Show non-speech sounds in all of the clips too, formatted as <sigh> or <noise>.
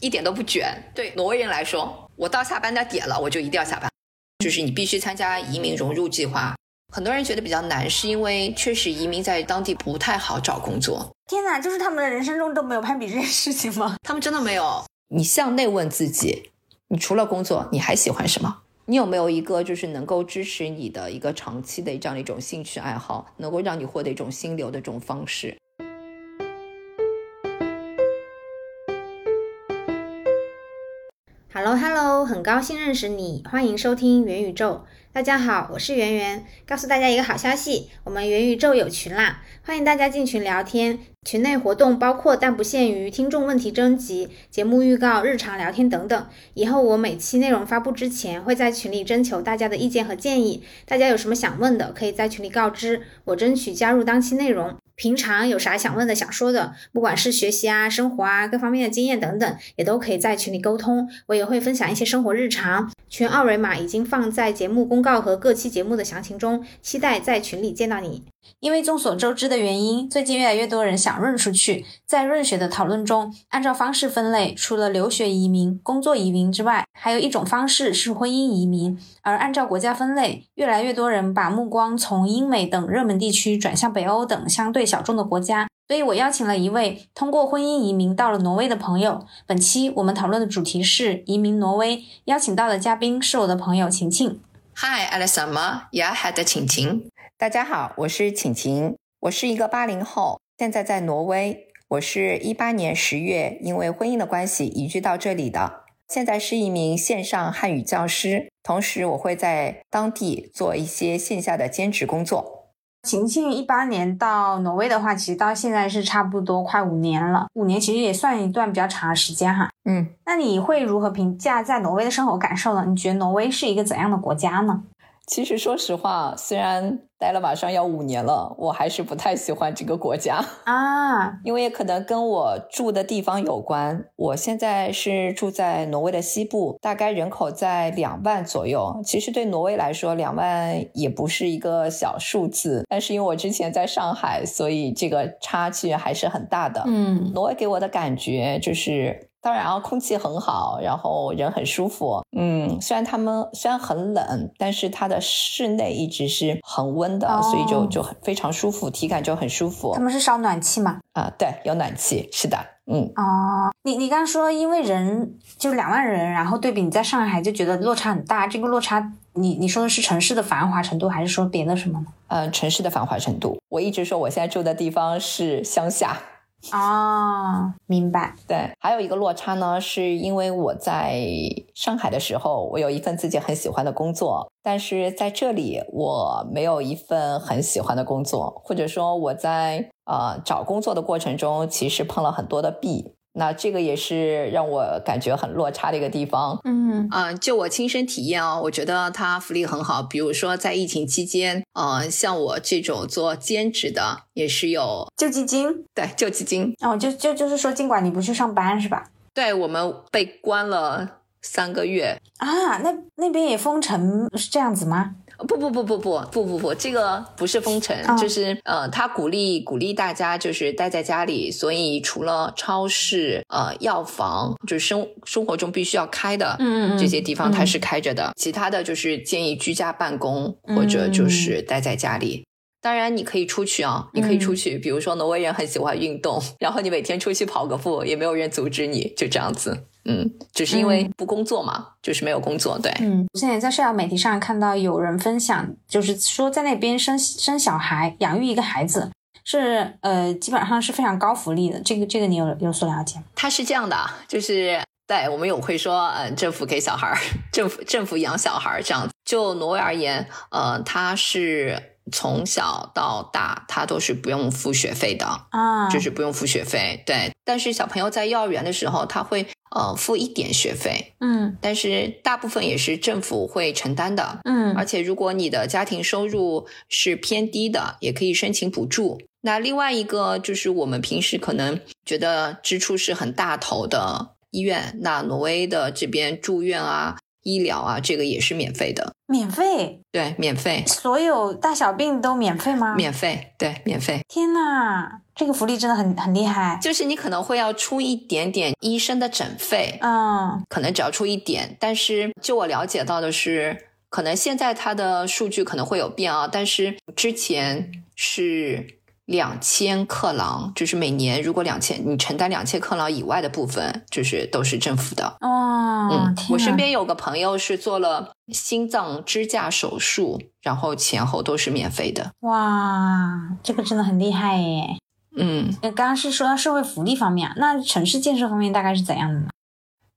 一点都不卷。对挪威人来说，我到下班的点了，我就一定要下班。就是你必须参加移民融入计划。很多人觉得比较难，是因为确实移民在当地不太好找工作。天哪，就是他们的人生中都没有攀比这件事情吗？<laughs> 他们真的没有。你向内问自己，你除了工作，你还喜欢什么？你有没有一个就是能够支持你的一个长期的这样的一种兴趣爱好，能够让你获得一种心流的这种方式？Hello Hello，很高兴认识你，欢迎收听元宇宙。大家好，我是圆圆，告诉大家一个好消息，我们元宇宙有群啦，欢迎大家进群聊天。群内活动包括但不限于听众问题征集、节目预告、日常聊天等等。以后我每期内容发布之前，会在群里征求大家的意见和建议。大家有什么想问的，可以在群里告知，我争取加入当期内容。平常有啥想问的、想说的，不管是学习啊、生活啊、各方面的经验等等，也都可以在群里沟通。我也会分享一些生活日常。群二维码已经放在节目公告和各期节目的详情中，期待在群里见到你。因为众所周知的原因，最近越来越多人想润出去。在润学的讨论中，按照方式分类，除了留学移民、工作移民之外，还有一种方式是婚姻移民。而按照国家分类，越来越多人把目光从英美等热门地区转向北欧等相对小众的国家。所以我邀请了一位通过婚姻移民到了挪威的朋友。本期我们讨论的主题是移民挪威。邀请到的嘉宾是我的朋友晴晴。Hi, Alexandra. Yeah, had 晴晴。大家好，我是晴晴，我是一个八零后，现在在挪威。我是一八年十月因为婚姻的关系移居到这里的，现在是一名线上汉语教师，同时我会在当地做一些线下的兼职工作。晴晴一八年到挪威的话，其实到现在是差不多快五年了，五年其实也算一段比较长的时间哈。嗯，那你会如何评价在挪威的生活感受呢？你觉得挪威是一个怎样的国家呢？其实，说实话，虽然待了马上要五年了，我还是不太喜欢这个国家啊。因为也可能跟我住的地方有关。我现在是住在挪威的西部，大概人口在两万左右。其实对挪威来说，两万也不是一个小数字。但是因为我之前在上海，所以这个差距还是很大的。嗯，挪威给我的感觉就是。当然啊，空气很好，然后人很舒服。嗯，虽然他们虽然很冷，但是它的室内一直是恒温的，所以就就很非常舒服，体感就很舒服。他们是烧暖气吗？啊，对，有暖气，是的，嗯。哦，你你刚刚说因为人就两万人，然后对比你在上海就觉得落差很大，这个落差，你你说的是城市的繁华程度，还是说别的什么呢？呃，城市的繁华程度。我一直说我现在住的地方是乡下。哦，明白。对，还有一个落差呢，是因为我在上海的时候，我有一份自己很喜欢的工作，但是在这里我没有一份很喜欢的工作，或者说我在呃找工作的过程中，其实碰了很多的壁。那这个也是让我感觉很落差的一个地方。嗯啊，就我亲身体验哦，我觉得它福利很好。比如说在疫情期间，呃，像我这种做兼职的也是有救济金。对，救济金。哦，就就就是说，尽管你不去上班是吧？对，我们被关了三个月啊。那那边也封城是这样子吗？不不不不不不不不，这个不是封城，就是呃，他鼓励鼓励大家就是待在家里，所以除了超市、呃药房，就是生生活中必须要开的，嗯嗯这些地方它是开着的，其他的就是建议居家办公或者就是待在家里。当然你可以出去啊，你可以出去，比如说挪威人很喜欢运动，然后你每天出去跑个步，也没有人阻止你，就这样子。嗯，只是因为不工作嘛，就是没有工作。对，嗯，我现在在社交媒体上看到有人分享，就是说在那边生生小孩、养育一个孩子是呃，基本上是非常高福利的。这个这个你有有所了解吗？他是这样的，就是对我们有会说，呃，政府给小孩，<laughs> 政府政府养小孩这样。就挪威而言，呃，他是从小到大他都是不用付学费的啊，就是不用付学费。对，但是小朋友在幼儿园的时候，他会。呃，付一点学费，嗯，但是大部分也是政府会承担的，嗯，而且如果你的家庭收入是偏低的，也可以申请补助。那另外一个就是我们平时可能觉得支出是很大头的医院，那挪威的这边住院啊、医疗啊，这个也是免费的，免费，对，免费，所有大小病都免费吗？免费，对，免费。天呐！这个福利真的很很厉害。就是你可能会要出一点点医生的诊费，嗯可能只要出一点，但是就我了解到的是，可能现在它的数据可能会有变啊，但是之前是两千克朗，就是每年如果两千你承担两千克朗以外的部分，就是都是政府的。哦，嗯，我身边有个朋友是做了心脏支架手术，然后前后都是免费的。哇，这个真的很厉害耶。嗯，呃，刚刚是说到社会福利方面啊，那城市建设方面大概是怎样的呢？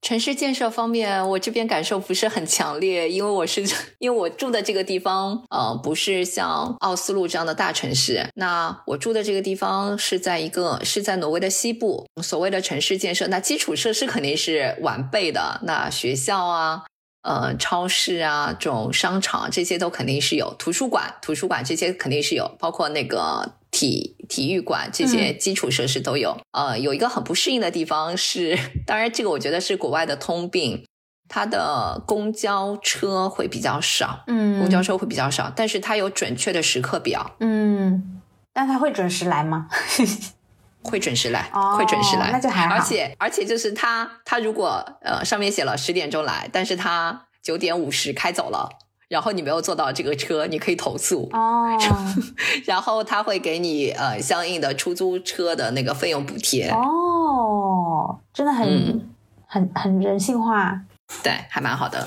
城市建设方面，我这边感受不是很强烈，因为我是因为我住的这个地方，呃，不是像奥斯陆这样的大城市。那我住的这个地方是在一个是在挪威的西部。所谓的城市建设，那基础设施肯定是完备的，那学校啊。呃，超市啊，这种商场这些都肯定是有，图书馆、图书馆这些肯定是有，包括那个体体育馆这些基础设施都有。呃，有一个很不适应的地方是，<laughs> 当然这个我觉得是国外的通病，它的公交车会比较少，嗯公交车会比较少，但是它有准确的时刻表，嗯，那他会准时来吗？<laughs> 会准时来，哦会准时来，那就还好而且而且就是他他如果呃上面写了十点钟来，但是他九点五十开走了。然后你没有坐到这个车，你可以投诉，哦，<laughs> 然后他会给你呃相应的出租车的那个费用补贴，哦，真的很、嗯。很很人性化。对，还蛮好的。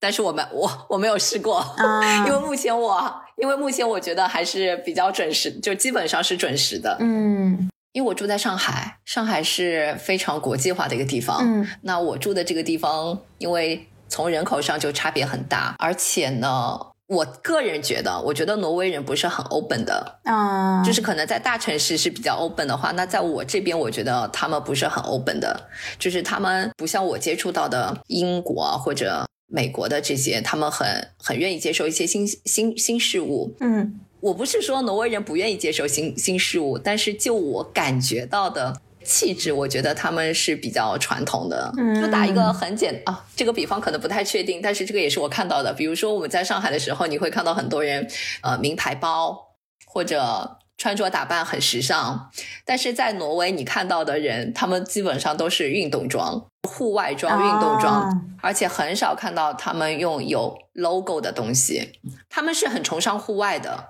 但是我们我我没有试过，啊。<laughs> 因为目前我因为目前我觉得还是比较准时，就基本上是准时的。嗯。因为我住在上海，上海是非常国际化的一个地方。嗯。那我住的这个地方，因为从人口上就差别很大，而且呢，我个人觉得，我觉得挪威人不是很 open 的，嗯，就是可能在大城市是比较 open 的话，那在我这边，我觉得他们不是很 open 的，就是他们不像我接触到的英国啊或者美国的这些，他们很很愿意接受一些新新新事物。嗯。我不是说挪威人不愿意接受新新事物，但是就我感觉到的气质，我觉得他们是比较传统的。嗯就打一个很简啊，这个比方可能不太确定，但是这个也是我看到的。比如说我们在上海的时候，你会看到很多人呃名牌包或者。穿着打扮很时尚，但是在挪威你看到的人，他们基本上都是运动装、户外装、运动装，哦而且很少看到他们用有 logo 的东西。他们是很崇尚户外的，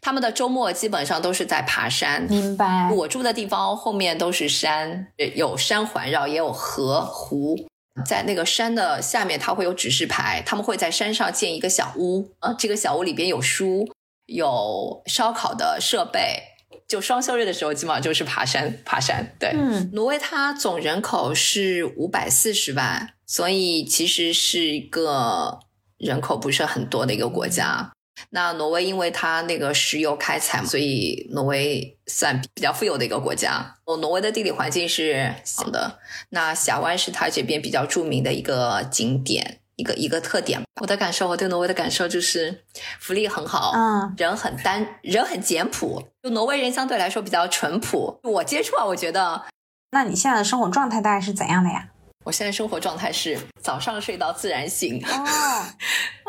他们的周末基本上都是在爬山。明白，我住的地方后面都是山，有山环绕，也有河湖。在那个山的下面，它会有指示牌，他们会在山上建一个小屋，呃，这个小屋里边有书，有烧烤的设备。就双休日的时候，基本上就是爬山，爬山。对，嗯挪威它总人口是五百四十万，所以其实是一个人口不是很多的一个国家。那挪威因为它那个石油开采，所以挪威算比较富有的一个国家。哦，挪威的地理环境是好的，那峡湾是它这边比较著名的一个景点，一个一个特点。我的感受，我对挪威的感受就是福利很好，嗯人很单，人很简朴，就挪威人相对来说比较淳朴。我接触啊，我觉得那你现在的生活状态大概是怎样的呀？我现在生活状态是早上睡到自然醒，哦，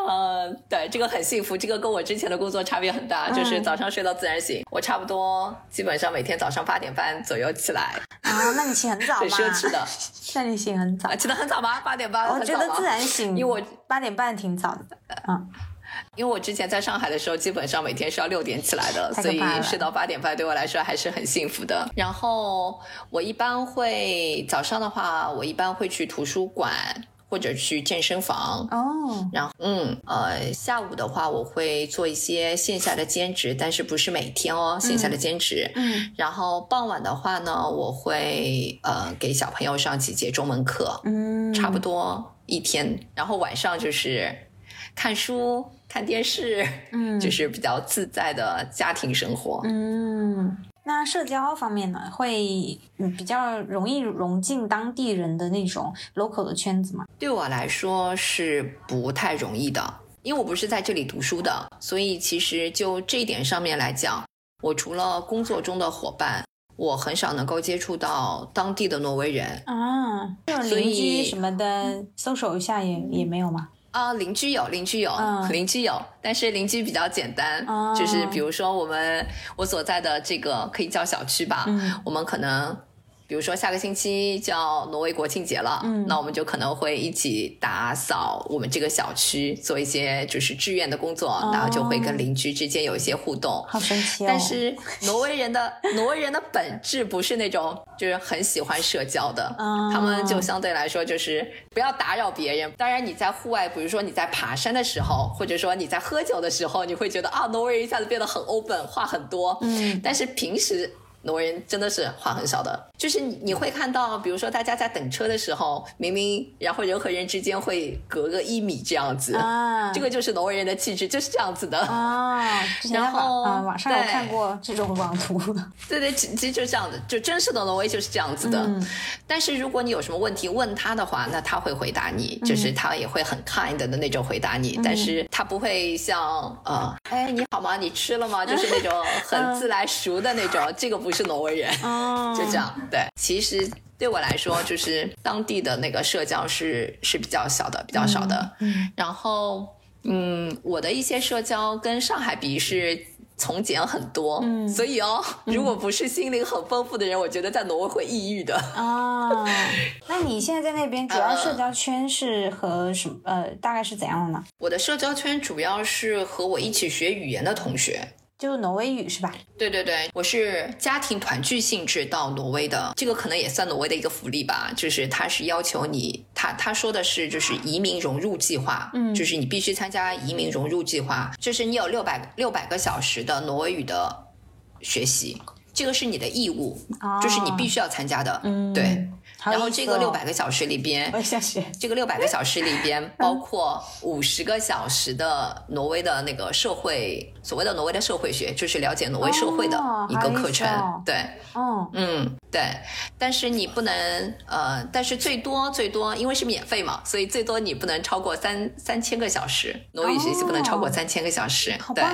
<laughs> 呃，对，这个很幸福，这个跟我之前的工作差别很大，嗯就是早上睡到自然醒，我差不多基本上每天早上八点半左右起来，啊，那你起很早 <laughs> 很？奢侈的，<laughs> 那你醒很早啊，。起得很早吗？八点半，我觉得自然醒，因为我八点半挺早的。嗯，因为我之前在上海的时候，基本上每天是要六点起来的，所以睡到八点半对我来说还是很幸福的。然后我一般会早上的话，我一般会去图书馆或者去健身房。哦，然后，嗯，呃，下午的话，我会做一些线下的兼职，但是不是每天哦，线下的兼职。嗯然后傍晚的话呢，我会呃给小朋友上几节中文课，嗯，差不多一天。然后晚上就是看书、看电视，嗯 <laughs> 就是比较自在的家庭生活。嗯，那社交方面呢，会嗯比较容易融进当地人的那种 local 的圈子吗？对我来说是不太容易的，因为我不是在这里读书的，所以其实就这一点上面来讲，我除了工作中的伙伴，我很少能够接触到当地的挪威人。啊，这种邻居什么的，搜索一下也也没有吗？啊，邻居有，邻居有，嗯。邻居有，但是邻居比较简单，哦。就是比如说我们我所在的这个可以叫小区吧，嗯。我们可能。比如说下个星期就要挪威国庆节了，嗯那我们就可能会一起打扫我们这个小区，做一些就是志愿的工作，然后就会跟邻居之间有一些互动。好神奇哦！但是挪威人的 <laughs> 挪威人的本质不是那种就是很喜欢社交的，哦他们就相对来说就是不要打扰别人。当然你在户外，比如说你在爬山的时候，或者说你在喝酒的时候，你会觉得啊，挪威人一下子变得很 open，话很多。嗯但是平时。挪威人真的是话很少的，就是你你会看到，比如说大家在等车的时候，明明然后人和人之间会隔个一米这样子，啊，这个就是挪威人的气质，就是这样子的。啊，然后网啊网上有看过这种网图，对对，其其实就这样的，就真实的挪威就是这样子的。嗯但是如果你有什么问题问他的话，那他会回答你，就是他也会很 kind 的那种回答你，但是他不会像呃，哎你好吗？你吃了吗？就是那种很自来熟的那种，这个不是挪威人，哦 <laughs> 就这样。对，其实。对我来说，就是当地的那个社交是是比较小的，比较少的。嗯然后，嗯，我的一些社交跟上海比是从简很多，嗯所以哦，如果不是心灵很丰富的人，我觉得在挪威会抑郁的。啊，<laughs> 那你现在在那边主要社交圈是和什么？呃，大概是怎样的呢？我的社交圈主要是和我一起学语言的同学。就挪威语是吧？对对对，我是家庭团聚性质到挪威的，这个可能也算挪威的一个福利吧。就是他是要求你，他他说的是就是移民融入计划，嗯就是你必须参加移民融入计划，就是你有六百六百个小时的挪威语的学习，这个是你的义务，哦就是你必须要参加的。嗯对，然后这个哦六百个小时里边。这个六百个小时里边包括五十个小时的挪威的那个社会，所谓的挪威的社会学，就是了解挪威社会的哦一个课程。对，哦，嗯，对。但是你不能，呃，但是最多最多，因为是免费嘛，所以最多你不能超过三三千个小时，挪威语学习不能超过哦三千个小时。对！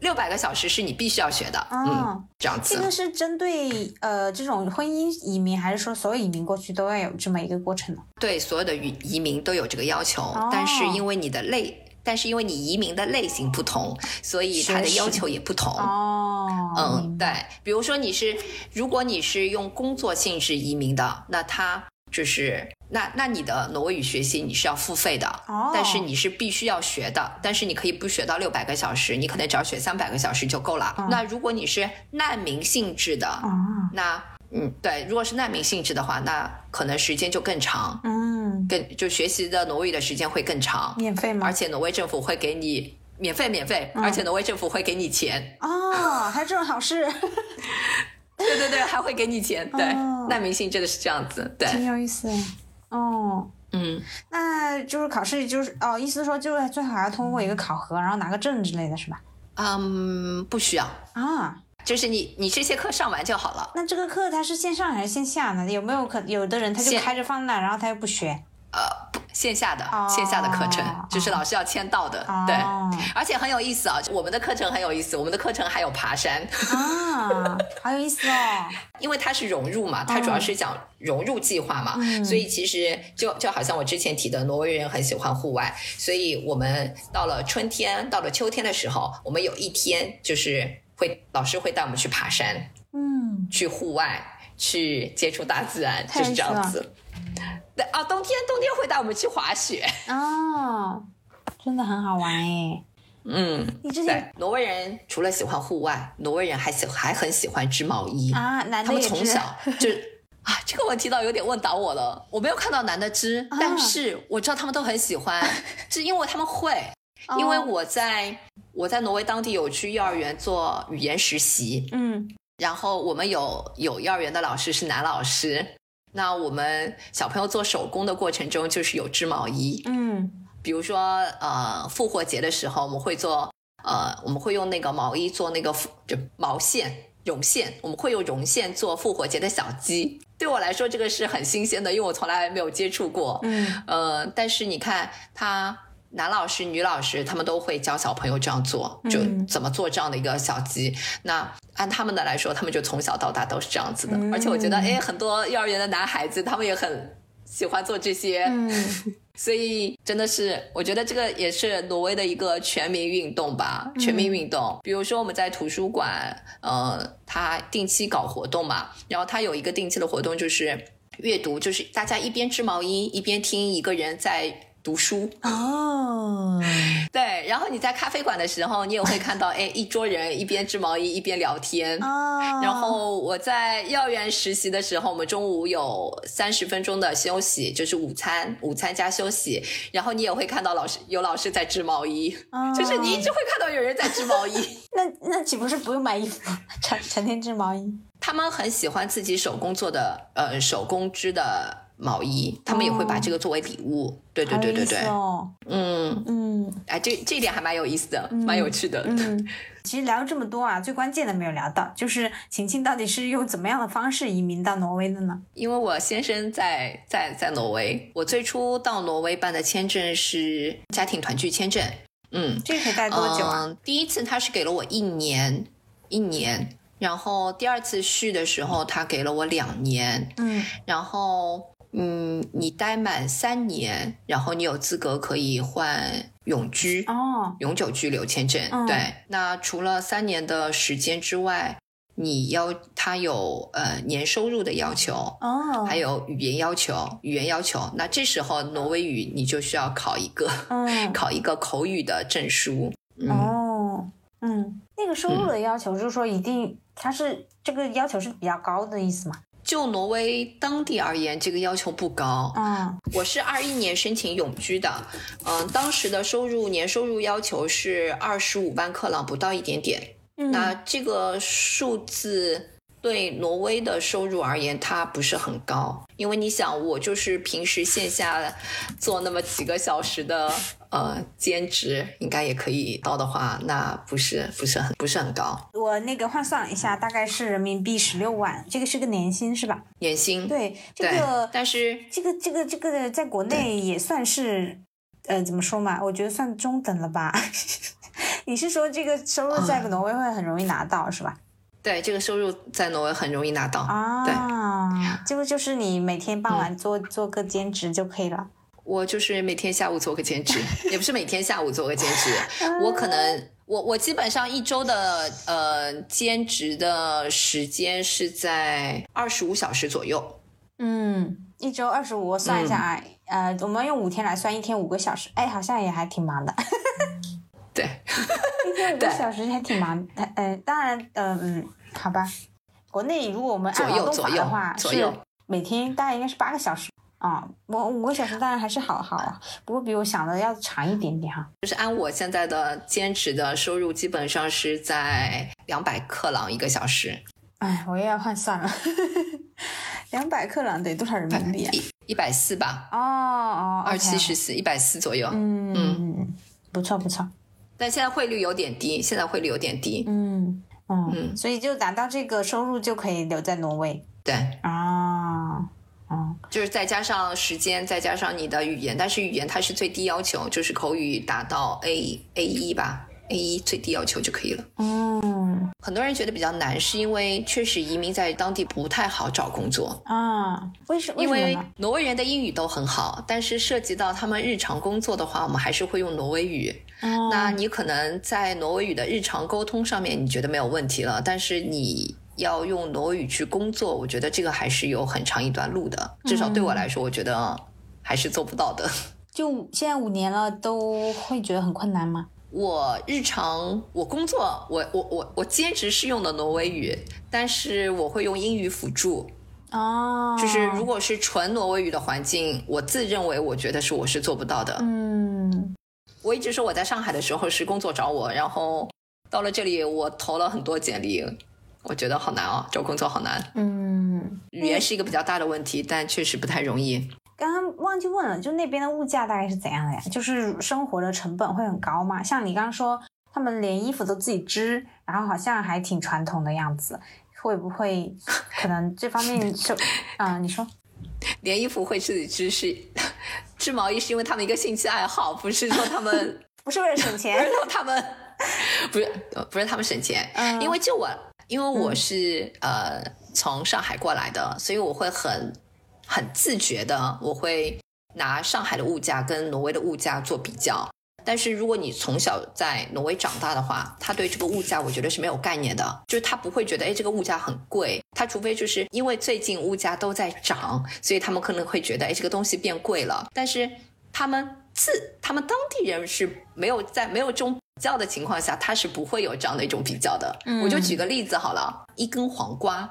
六百个小时是你必须要学的。哦嗯，这样子这。个是针对呃这种婚姻移民，还是说所有移民过去都要有这么一个过程呢？对所有的移移民都有这个要求，哦但是因为你的类，但是因为你移民的类型不同，所以它的要求也不同。哦，嗯，对，比如说你是，如果你是用工作性质移民的，那它就是那那你的挪威语学习你是要付费的，哦但是你是必须要学的，但是你可以不学到六百个小时，你可能只要学三百个小时就够了。那如果你是难民性质的，哦，那嗯，对，如果是难民性质的话，那可能时间就更长，嗯，更就学习的挪威语的时间会更长，免费吗而？且挪威政府会给你免费免费，而且挪威政府会给你钱。哦，还有这种好事，<laughs> 对对对，还会给你钱。对，哦难民性真的是这样子。对，挺有意思的。哦，嗯，那就是考试，就是哦，意思说就是最好要通过一个考核，然后拿个证之类的是吧？嗯，不需要，啊，就是你你这些课上完就好了。那这个课它是线上还是线下呢？有没有可有的人他就开着放那，然后他又不学？呃，线下的、哦线下的课程，就是老师要签到的。哦对，而且很有意思啊，我们的课程很有意思，我们的课程还有爬山，啊，<laughs> 好有意思哦。因为它是融入嘛，它主要是讲融入计划嘛，嗯所以其实就就好像我之前提的，挪威人很喜欢户外，所以我们到了春天、到了秋天的时候，我们有一天就是会老师会带我们去爬山，嗯，去户外，去接触大自然，就是这样子。对啊，冬天冬天会带我们去滑雪。哦，真的很好玩哎。嗯，你之前，挪威人除了喜欢户外，挪威人还喜还很喜欢织毛衣。啊，男他们的从小就啊，这个问题倒有点问倒我了。我没有看到男的织，啊但是我知道他们都很喜欢，<laughs> 是因为他们会。因为哦我在我在挪威当地有去幼儿园做语言实习，嗯然后我们有有幼儿园的老师是男老师，那我们小朋友做手工的过程中就是有织毛衣，嗯比如说呃复活节的时候我们会做呃我们会用那个毛衣做那个复就毛线绒线，我们会用绒线做复活节的小鸡。对我来说这个是很新鲜的，因为我从来没有接触过。嗯呃，但是你看他。男老师、女老师，他们都会教小朋友这样做，就嗯怎么做这样的一个小鸡。那按他们的来说，他们就从小到大都是这样子的。嗯而且我觉得，哎，很多幼儿园的男孩子，他们也很喜欢做这些，嗯，<laughs> 所以真的是，我觉得这个也是挪威的一个全民运动吧，全民运动。比如说我们在图书馆，呃，他定期搞活动嘛，然后他有一个定期的活动就是阅读，就是大家一边织毛衣一边听一个人在。读书哦，<laughs> 对，然后你在咖啡馆的时候，你也会看到，<laughs> 哎，一桌人一边织毛衣一边聊天。哦，然后我在幼儿园实习的时候，我们中午有三十分钟的休息，就是午餐，午餐加休息。然后你也会看到老师有老师在织毛衣，<laughs> 就是你一直会看到有人在织毛衣。那那岂不是不用买衣服，成成天织毛衣？他们很喜欢自己手工做的，呃，手工织的。毛衣，他们也会把这个作为礼物。对对对对对，嗯嗯，哎，这这一点还蛮有意思的，蛮有趣的。嗯，<laughs> 其实聊了这么多啊，最关键的没有聊到，就是晴晴到底是用怎么样的方式移民到挪威的呢？因为我先生在在在挪威，我最初到挪威办的签证是家庭团聚签证。嗯，这可以待多久啊？第一次他是给了我一年，一年。然后第二次续的时候，他给了我两年。嗯，然后。嗯，你待满三年，然后你有资格可以换永居哦，永久居留签证。对，那除了三年的时间之外，你要他有呃年收入的要求哦，还有语言要求，语言要求。那这时候挪威语你就需要考一个，嗯 <laughs> 考一个口语的证书。哦，嗯，那个收入的要求就是说一定，它是这个要求是比较高的意思吗？就挪威当地而言，这个要求不高。嗯，我是二一年申请永居的，嗯，当时的收入年收入要求是二十五万克朗，不到一点点。那这个数字。对挪威的收入而言，它不是很高，因为你想，我就是平时线下做那么几个小时的呃兼职，应该也可以到的话，那不是不是很不是很高。我那个换算了一下，大概是人民币十六万，这个是个年薪是吧？年薪对这个，但是这个这个这个在国内也算是呃怎么说嘛？我觉得算中等了吧？<laughs> 你是说这个收入在挪威会很容易拿到是吧？对，这个收入在挪威很容易拿到啊。对，这个就是你每天傍晚做做个兼职就可以了。我就是每天下午做个兼职，<laughs> 也不是每天下午做个兼职。我可能我我基本上一周的呃兼职的时间是在二十五小时左右。嗯，一周二十五，我算一下啊，呃，我们用五天来算，一天五个小时，哎，好像也还挺忙的。对，一天五个小时还挺忙。呃，当然，嗯嗯，好吧。国内如果我们按劳动法的话，是每天大概应该是八个小时啊。我五个小时当然还是好好啊，不过比我想的要长一点点哈。就是按我现在的兼职的收入，基本上是在两百克朗一个小时。哎，我也要换算了，两百克朗得多少人民币？啊一百四吧。哦哦，二七十四，一百四左右。嗯嗯，不错不错。但现在汇率有点低，现在汇率有点低。嗯嗯，所以就达到这个收入就可以留在挪威。对啊，嗯，就是再加上时间，再加上你的语言，但是语言它是最低要求，就是口语达到 A A 一吧，A 一最低要求就可以了。嗯，很多人觉得比较难，是因为确实移民在当地不太好找工作啊。为什么？因为挪威人的英语都很好，但是涉及到他们日常工作的话，我们还是会用挪威语。那你可能在挪威语的日常沟通上面，你觉得没有问题了，但是你要用挪威语去工作，我觉得这个还是有很长一段路的。至少对我来说，我觉得还是做不到的。<laughs> 就现在五年了，都会觉得很困难吗？我日常我工作，我我我我兼职是用的挪威语，但是我会用英语辅助。哦，就是如果是纯挪威语的环境，我自认为我觉得是我是做不到的。嗯。我一直说我在上海的时候是工作找我，然后到了这里我投了很多简历，我觉得好难哦，找工作好难。嗯，语言是一个比较大的问题，但确实不太容易。刚刚忘记问了，就那边的物价大概是怎样的呀？就是生活的成本会很高吗？像你刚刚说他们连衣服都自己织，然后好像还挺传统的样子，会不会可能这方面 <laughs> 就？啊，你说。连衣服会自己织是织毛衣，是因为他们一个兴趣爱好，不是说他们 <laughs> 不是为了省钱，不是说他们不是不是他们省钱，因为就我因为我是呃从上海过来的，所以我会很很自觉的，我会拿上海的物价跟挪威的物价做比较。但是如果你从小在挪威长大的话，他对这个物价我觉得是没有概念的，就是他不会觉得哎这个物价很贵，他除非就是因为最近物价都在涨，所以他们可能会觉得哎这个东西变贵了。但是他们自他们当地人是没有在没有这种比较的情况下，他是不会有这样的一种比较的。我就举个例子好了，一根黄瓜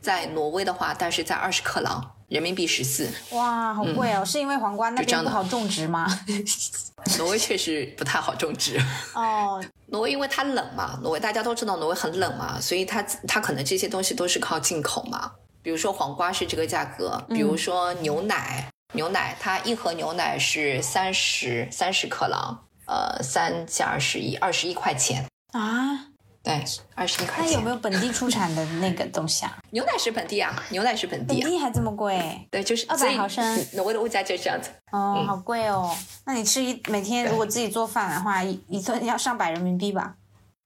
在挪威的话，但是在二十克朗。人民币十四，哇，好贵哦！是因为黄瓜那边不好种植吗？<laughs> 挪威确实不太好种植哦。<laughs> 挪威因为它冷嘛，挪威大家都知道挪威很冷嘛，所以它它可能这些东西都是靠进口嘛。比如说黄瓜是这个价格，比如说牛奶，牛奶它一盒牛奶是三十三十克朗，呃，三加二十一，二十一块钱啊。对，二十一块钱。它有没有本地出产的那个东西啊？牛奶是本地啊，牛奶是本地。本地还这么贵？对，就是二百毫升。挪威的物价就是这样子。哦，好贵哦。那你吃一每天如果自己做饭的话，一一顿要上百人民币吧？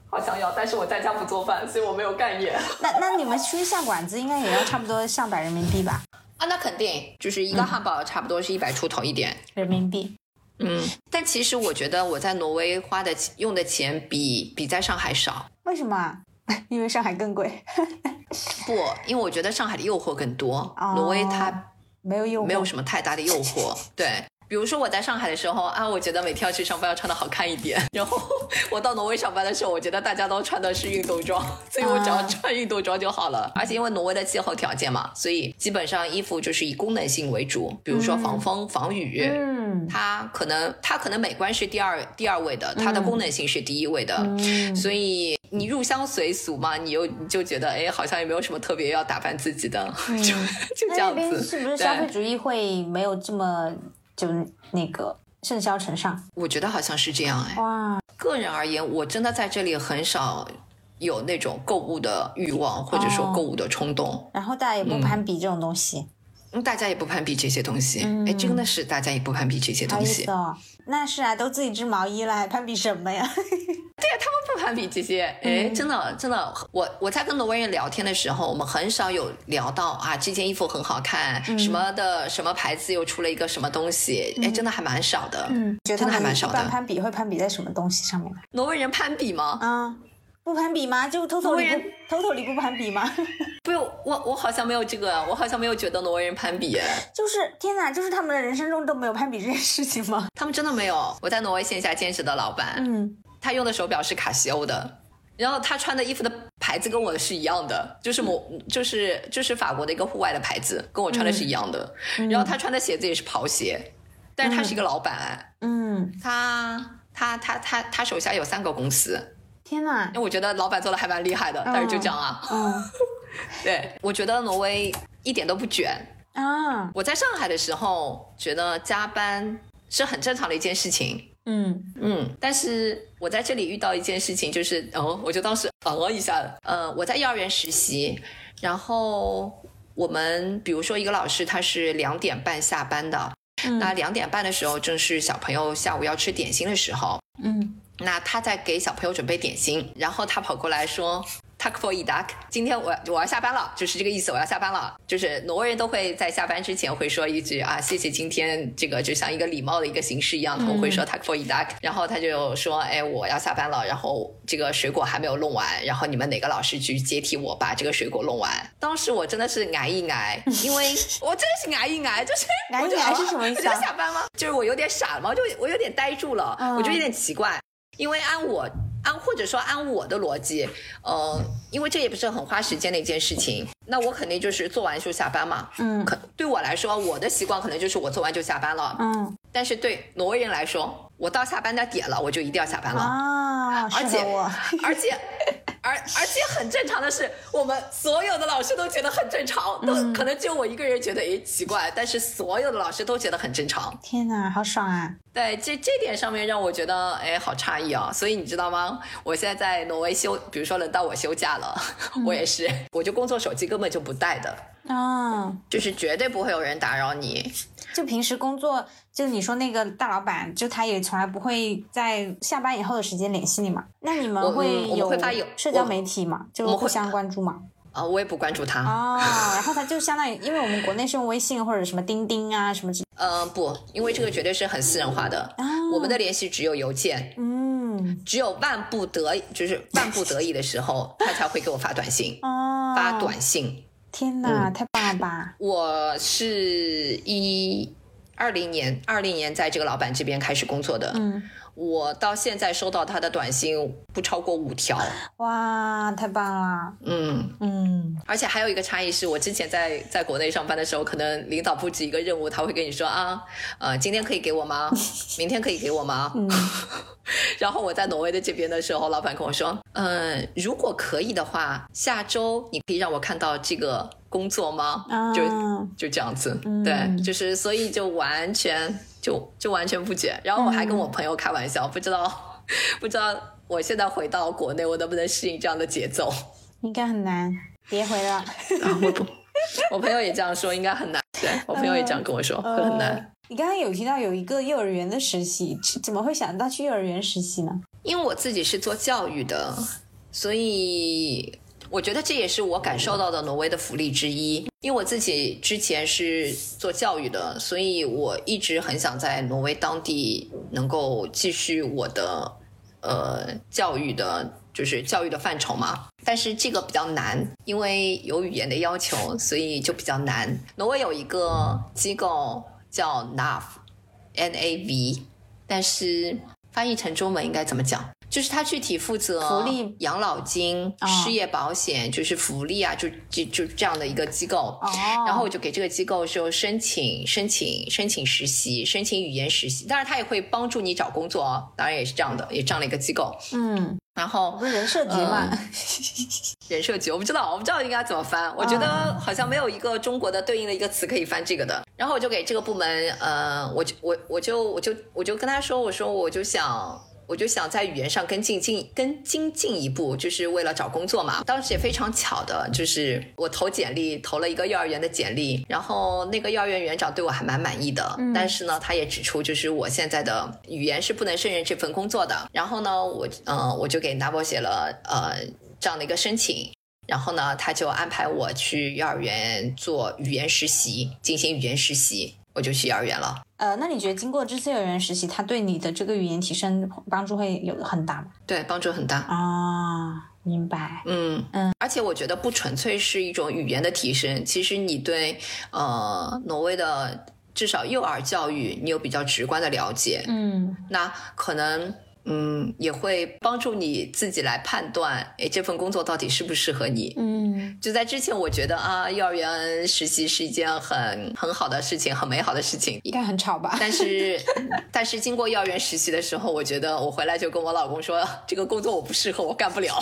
好像要，但是我在家不做饭，所以我没有概念。<laughs> 那那你们出去下馆子，应该也要差不多上百人民币吧？啊，那肯定，就是一个汉堡差不多是一百出头一点人民币。嗯，但其实我觉得我在挪威花的用的钱比比在上海少。为什么？<laughs> 因为上海更贵，<laughs> 不，因为我觉得上海的诱惑更多，挪威它没有诱没有什么太大的诱惑，<laughs> 对。比如说我在上海的时候啊，我觉得每天要去上班要穿的好看一点。<laughs> 然后我到挪威上班的时候，我觉得大家都穿的是运动装，所以我只要穿运动装就好了。而且因为挪威的气候条件嘛，所以基本上衣服就是以功能性为主，比如说防风、<laughs> 防雨。嗯，它可能它可能美观是第二第二位的，它的功能性是第一位的。嗯，所以你入乡随俗嘛，你又你就觉得哎，好像也没有什么特别要打扮自己的，<laughs> 就就这样子。是不是消费主义会没有这么？就那个盛嚣尘上，我觉得好像是这样哎。哇，个人而言，我真的在这里很少有那种购物的欲望，或者说购物的冲动。然后大家也不攀比这种东西，嗯，大家也不攀比这些东西。哎，真的是大家也不攀比这些东西。那是啊，都自己织毛衣了，还攀比什么呀？<laughs> 对呀，他们不攀比这些。哎，真的，真的，我我在跟挪威人聊天的时候，我们很少有聊到啊，这件衣服很好看，什么的，什么牌子又出了一个什么东西。哎，真的还蛮少的。嗯，觉得还蛮少的。攀比会攀比在什么东西上面？挪威人攀比吗？啊。不攀比吗？就偷偷里不偷偷里不攀比吗？<laughs> 不，我我好像没有这个，我好像没有觉得挪威人攀比。<laughs> 就是天哪，就是他们的人生中都没有攀比这件事情吗？他们真的没有。我在挪威线下兼职的老板，嗯，他用的手表是卡西欧的，然后他穿的衣服的牌子跟我的是一样的，就是某就是就是法国的一个户外的牌子，跟我穿的是一样的。然后他穿的鞋子也是跑鞋，但是他是一个老板，嗯，他他他他他手下有三个公司。天呐！因为我觉得老板做的还蛮厉害的，但是就这样啊。嗯，<laughs> 对，我觉得挪威一点都不卷啊。我在上海的时候觉得加班是很正常的一件事情。嗯嗯，但是我在这里遇到一件事情，就是哦，我就当时哦一下，呃，我在幼儿园实习，然后我们比如说一个老师他是两点半下班的，那两点半的时候正是小朋友下午要吃点心的时候。嗯。那他在给小朋友准备点心，然后他跑过来说。Tak for i d a k 今天我我要下班了，就是这个意思，我要下班了。就是挪威人都会在下班之前会说一句啊，谢谢今天这个就像一个礼貌的一个形式一样，他们会说 Tak for i d a k。然后他就说，哎，我要下班了，然后这个水果还没有弄完，然后你们哪个老师去接替我把这个水果弄完？当时我真的是挨一挨，因为 <laughs> 我真的是挨一挨，就是挨一挨是什么意思？下班吗？就是我有点傻了嘛，就我有点呆住了，我就有点奇怪，因为按我。按或者说按我的逻辑，呃，因为这也不是很花时间的一件事情，那我肯定就是做完就下班嘛。嗯，可对我来说，我的习惯可能就是我做完就下班了。嗯，但是对挪威人来说，我到下班的点了，我就一定要下班了。啊，而且而且。而而且很正常的是，我们所有的老师都觉得很正常，都可能只有我一个人觉得诶奇怪，但是所有的老师都觉得很正常。天哪，好爽啊！对，这这点上面让我觉得哎好诧异啊。所以你知道吗？我现在在挪威休，比如说轮到我休假了，我也是，我就工作手机根本就不带的啊，就是绝对不会有人打扰你。就平时工作，就你说那个大老板，就他也从来不会在下班以后的时间联系你嘛？那你们会有社交媒体嘛？就互相关注嘛？啊，我也不关注他哦。<laughs> 然后他就相当于，因为我们国内是用微信或者什么钉钉啊什么，之。呃，不，因为这个绝对是很私人化的。啊我们的联系只有邮件，嗯只有万不得就是万不得已的时候，他才会给我发短信。哦，发短信，天哪，太棒了吧！<laughs> 我是一二零年，二零年在这个老板这边开始工作的。嗯，我到现在收到他的短信不超过五条。哇，太棒了！嗯，嗯而且还有一个差异是，我之前在在国内上班的时候，可能领导布置一个任务，他会跟你说啊，呃，今天可以给我吗？<laughs> 明天可以给我吗？嗯 <laughs> 然后我在挪威的这边的时候，老板跟我说，嗯、如果可以的话，下周你可以让我看到这个工作吗？啊，就就这样子，嗯对，就是所以就完全就就完全不解。然后我还跟我朋友开玩笑，不知道不知道我现在回到国内，我能不能适应这样的节奏？<laughs> 应该很难，别回了。啊，我不，<laughs> 我朋友也这样说，应该很难。对我朋友也这样跟我说，会很难。呃你刚刚有提到有一个幼儿园的实习，怎么会想到去幼儿园实习呢？因为我自己是做教育的，所以我觉得这也是我感受到的挪威的福利之一。因为我自己之前是做教育的，所以我一直很想在挪威当地能够继续我的呃教育的，就是教育的范畴嘛。但是这个比较难，因为有语言的要求，所以就比较难。挪威有一个机构叫 NAV，N A V，但是翻译成中文应该怎么讲？就是他具体负责福利养老金、哦失业保险，就是福利啊，就就就这样的一个机构。哦，然后我就给这个机构说申请申请申请实习，申请语言实习。当然，他也会帮助你找工作哦。当然也是这样的，也这样的一个机构。嗯，然后不是人设局嘛？人设局，我不知道，我不知道应该怎么翻。我觉得好像没有一个中国的对应的一个词可以翻这个的。然后我就给这个部门，呃，我就我我就我就我就跟他说，我说我就想。我就想在语言上跟进进跟精进一步，就是为了找工作嘛。当时也非常巧的，就是我投简历投了一个幼儿园的简历，然后那个幼儿园园长对我还蛮满意的，但是呢，他也指出就是我现在的语言是不能胜任这份工作的。然后呢，我呃我就给 n a b o 写了呃这样的一个申请，然后呢，他就安排我去幼儿园做语言实习，进行语言实习，我就去幼儿园了。呃，那你觉得经过这次幼儿园实习，它对你的这个语言提升帮助会有很大吗？对，帮助很大。啊，明白。嗯嗯，而且我觉得不纯粹是一种语言的提升，其实你对呃挪威的至少幼儿教育你有比较直观的了解，嗯那可能嗯也会帮助你自己来判断，哎，这份工作到底适不适合你。嗯就在之前，我觉得啊，幼儿园实习是一件很很好的事情，很美好的事情。应该很吵吧？但是，<laughs> 但是经过幼儿园实习的时候，我觉得我回来就跟我老公说，这个工作我不适合，我干不了，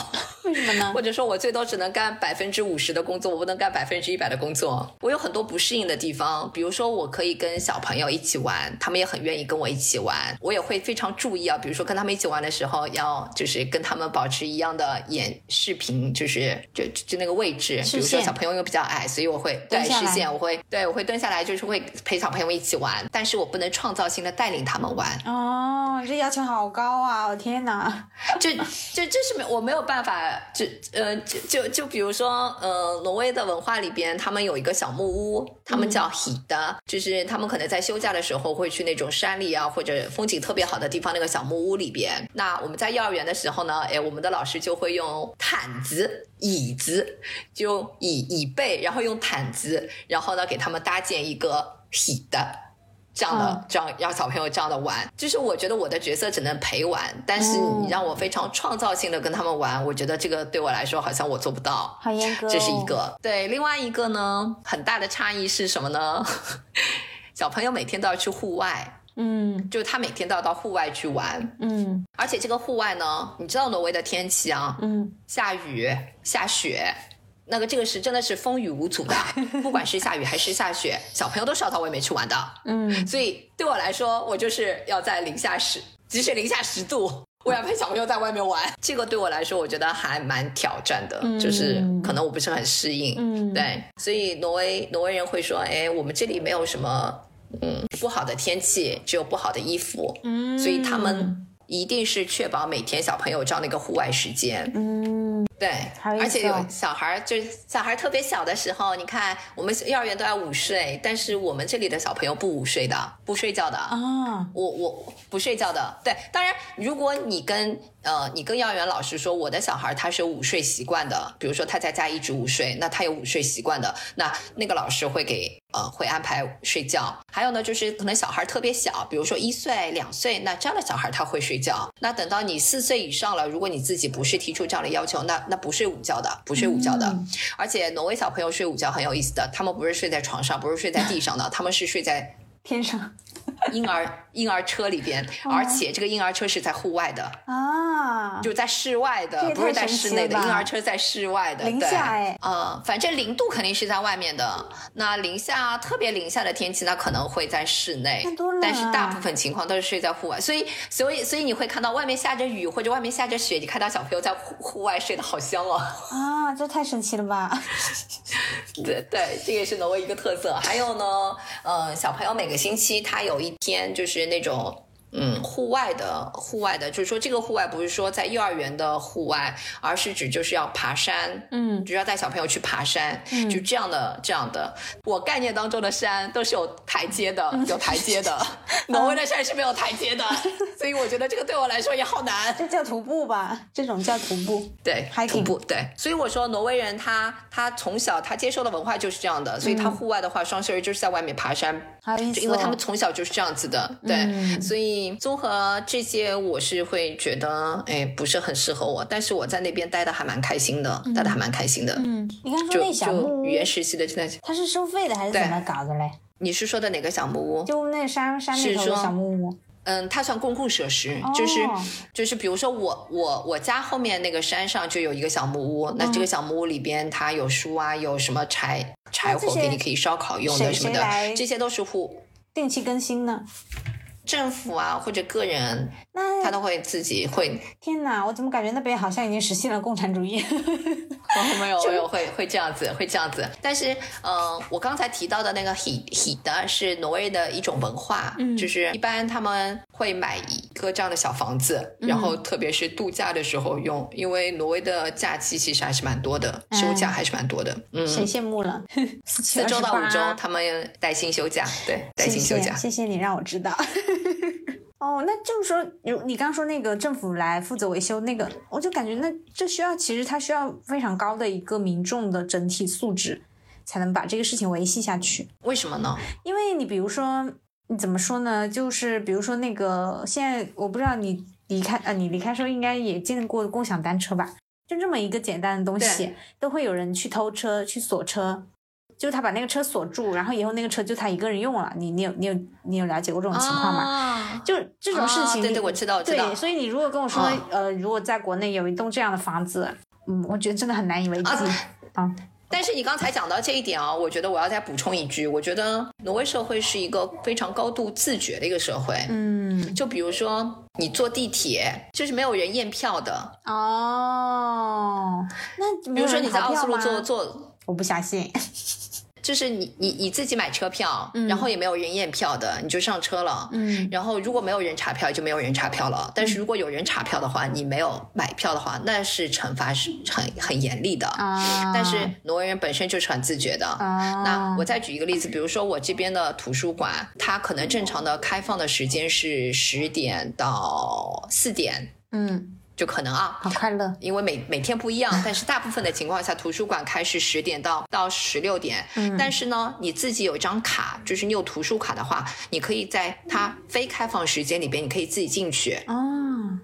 为什么呢？<laughs> 或者说我最多只能干百分之五十的工作，我不能干百分之一百的工作。我有很多不适应的地方，比如说我可以跟小朋友一起玩，他们也很愿意跟我一起玩，我也会非常注意啊，比如说跟他们一起玩的时候，要就是跟他们保持一样的眼视频，就是就就那个位置，比如说小朋友又比较矮，所以我会对视线，我会对我会蹲下来，就是会陪小朋友一起玩，但是我不能创造性的带领他们玩。哦，这要求好高啊！我天哪！这这这是没我没有办法，就呃就就就比如说呃挪威的文化里边，他们有一个小木屋，他们叫 h i d 就是他们可能在休假的时候会去那种山里啊或者风景特别好的地方那个小木屋里边。那我们在幼儿园的时候呢，哎，我们的老师就会用毯子、椅子，就椅椅背，然后用毯子，然后呢给他们搭建一个 i d 这样的嗯，这样让小朋友这样的玩，就是我觉得我的角色只能陪玩，但是你让我非常创造性的跟他们玩，我觉得这个对我来说好像我做不到。好严格、哦。这是一。个对，另外一个呢，很大的差异是什么呢？<laughs> 小朋友每天都要去户外，嗯。就是他每天都要到户外去玩，嗯。而且这个户外呢，你知道挪威的天气啊，嗯，下雨、下雪，那个这个是真的是风雨无阻的，<laughs> 不管是下雨还是下雪，小朋友都是要到外面去玩的。嗯，所以对我来说，我就是要在零下十，即使零下十度，<laughs> 我要陪小朋友在外面玩。这个对我来说，我觉得还蛮挑战的，嗯。就是可能我不是很适应。嗯。对，所以挪威挪威人会说，哎，我们这里没有什么嗯不好的天气，只有不好的衣服，嗯，所以他们一定是确保每天小朋友这样的一个户外时间。嗯对，而且有哦小孩儿，就是小孩儿特别小的时候，你看我们幼儿园都要午睡，但是我们这里的小朋友不午睡的，不睡觉的。啊，我我不睡觉的，对，当然，如果你跟呃你跟幼儿园老师说我的小孩他是有午睡习惯的，比如说他在家一直午睡，那他有午睡习惯的，那那个老师会给呃会安排睡觉。还有呢，就是可能小孩特别小，比如说一岁两岁，那这样的小孩他会睡觉。那等到你四岁以上了，如果你自己不是提出这样的要求，那那不睡午觉的，不睡午觉的。嗯而且挪威小朋友睡午觉很有意思的，他们不是睡在床上，不是睡在地上的，他们是睡在天上 <laughs> 婴儿婴儿车里边，哦而且这个婴儿车是在户外的，啊，就在室外的，不是在室内的。婴儿车在室外的，零对下哎呃，反正零度肯定是在外面的。那零下特别零下的天气，那可能会在室内但是大部分情况都是睡在户外。所以，所以，所以你会看到外面下着雨或者外面下着雪，你看到小朋友在户户外睡得好香哦。啊，这太神奇了吧！<laughs> 对对，这个是挪威一个特色。还有呢，呃，小朋友每个星期他有一天就是那种。嗯，户外的户外的，就是说这个户外不是说在幼儿园的户外，而是指就是要爬山，嗯就是要带小朋友去爬山，嗯就这样的这样的。我概念当中的山都是有台阶的，嗯有台阶的，<laughs> 挪威的山是没有台阶的，<laughs> 所以我觉得这个对我来说也好难。这叫徒步吧？这种叫徒步。<laughs> 对 Hiking 徒步对，所以我说挪威人他他从小他接受的文化就是这样的，所以他户外的话，双休日就是在外面爬山，好有意思、哦，就因为他们从小就是这样子的，对，嗯所以综合这些，我是会觉得，哎，不是很适合我，但是我在那边待的还蛮开心的，待的还蛮开心的，嗯，你刚说就那小木屋就语，言实习的现在，它是收费的还是怎么搞的嘞？你是说的哪个小木屋？就那山山里头的是说小木屋，嗯，它算公共设施，就是哦就是，比如说我我我家后面那个山上就有一个小木屋，那嗯这个小木屋里边它有书啊，有什么柴柴火给你可以烧烤用的什么的，这些都是户定期更新呢？政府啊或者个人，那他都会自己会天哪，我怎么感觉那边好像已经实现了共产主义？<laughs> 哦，没有没有会会这样子，会这样子。但是，呃，我刚才提到的那个 he he 的是挪威的一种文化，嗯就是一般他们会买一个这样的小房子，然后特别是度假的时候用，因为挪威的假期其实还是蛮多的，休假还是蛮多的。嗯，谁羡慕了？<laughs> 四四周到五周，他们带薪休假，对，带薪休假。谢谢你让我知道。<laughs> 哦，那就是说，如你刚刚说那个政府来负责维修那个，我就感觉那这需要，其实它需要非常高的一个民众的整体素质，才能把这个事情维系下去。为什么呢？因为你比如说，你怎么说呢？就是比如说那个，现在我不知道你离开呃，你离开时候应该也见过共享单车吧？就这么一个简单的东西，都会有人去偷车、去锁车，就是他把那个车锁住，然后以后那个车就他一个人用了。你你有你有你有了解过这种情况吗？吗？就这种事情，啊对对，我知道，我知道对，。所以你如果跟我说，啊呃，如果在国内有一栋这样的房子，嗯，我觉得真的很难以为继。啊，但是你刚才讲到这一点啊，我觉得我要再补充一句，我觉得挪威社会是一个非常高度自觉的一个社会。嗯，就比如说你坐地铁，就是没有人验票的。哦，那比比如说你在奥斯陆坐坐，我不相信。就是你你你自己买车票，嗯然后也没有人验票的，你就上车了。嗯然后如果没有人查票，就没有人查票了。但是如果有人查票的话，你没有买票的话，那是惩罚是很很严厉的。啊，但是挪威人本身就是很自觉的。啊，那我再举一个例子，比如说我这边的图书馆，它可能正常的开放的时间是十点到四点，嗯，就可能啊。好快乐。因为每每天不一样，<laughs> 但是大部分的情况下，图书馆开是十点到到十六点。嗯但是呢，你自己有一张卡，就是你有图书卡的话，你可以在它非开放时间里边，你可以自己进去。哦，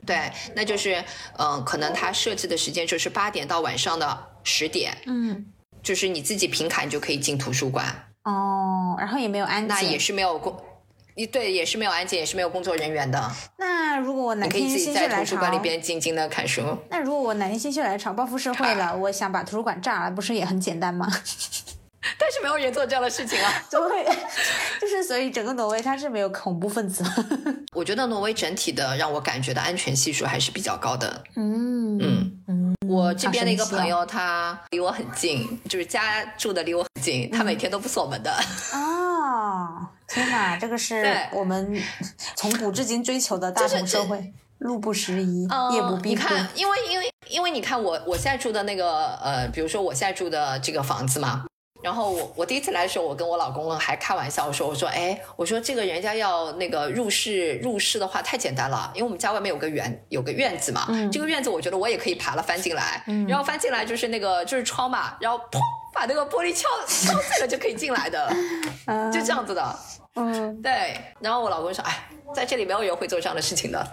对，那就是嗯、呃可能它设置的时间就是八点到晚上的十点，嗯，就是你自己凭卡你就可以进图书馆。哦，然后也没有安检。那也是没有工，一对也是没有安检，也是没有工作人员的，那如果我哪你可以天自己在心血来潮图书馆里，边静静的看书。那如果我哪天心血来潮报复社会了，我想把图书馆炸了，不是也很简单吗？<laughs> 但是没有人做这样的事情啊。怎么会？就是所以整个挪威它是没有恐怖分子。<laughs> 我觉得挪威整体的让我感觉的安全系数还是比较高的。嗯嗯嗯，我这边的一个朋友，他离我很近，就是家住的离我很近，他每天都不锁门的。哦，天哪，这个是我们从古至今追求的大同社会。路不拾遗，夜不闭户。你看，因为因为因为你看我我现在住的那个呃，比如说我现在住的这个房子嘛。然后我我第一次来的时候，我跟我老公还开玩笑，我说我说哎，我说这个人家要那个入室入室的话太简单了，因为我们家外面有个园有个院子嘛，这个院子我觉得我也可以爬了翻进来，然后翻进来就是那个就是窗嘛，然后砰把那个玻璃敲敲碎了就可以进来的，<laughs> 就这样子的，嗯，对。然后我老公说，哎，在这里没有人会做这样的事情的，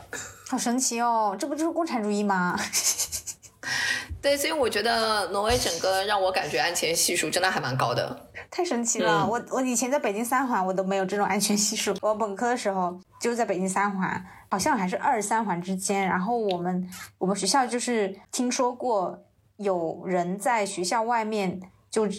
好神奇哦，这不就是共产主义吗？<laughs> 对，所以我觉得挪威整个让我感觉安全系数真的还蛮高的，太神奇了。我我以前在北京三环，我都没有这种安全系数。我本科的时候就在北京三环，好像还是二三环之间。然后我们我们学校就是听说过有人在学校外面就。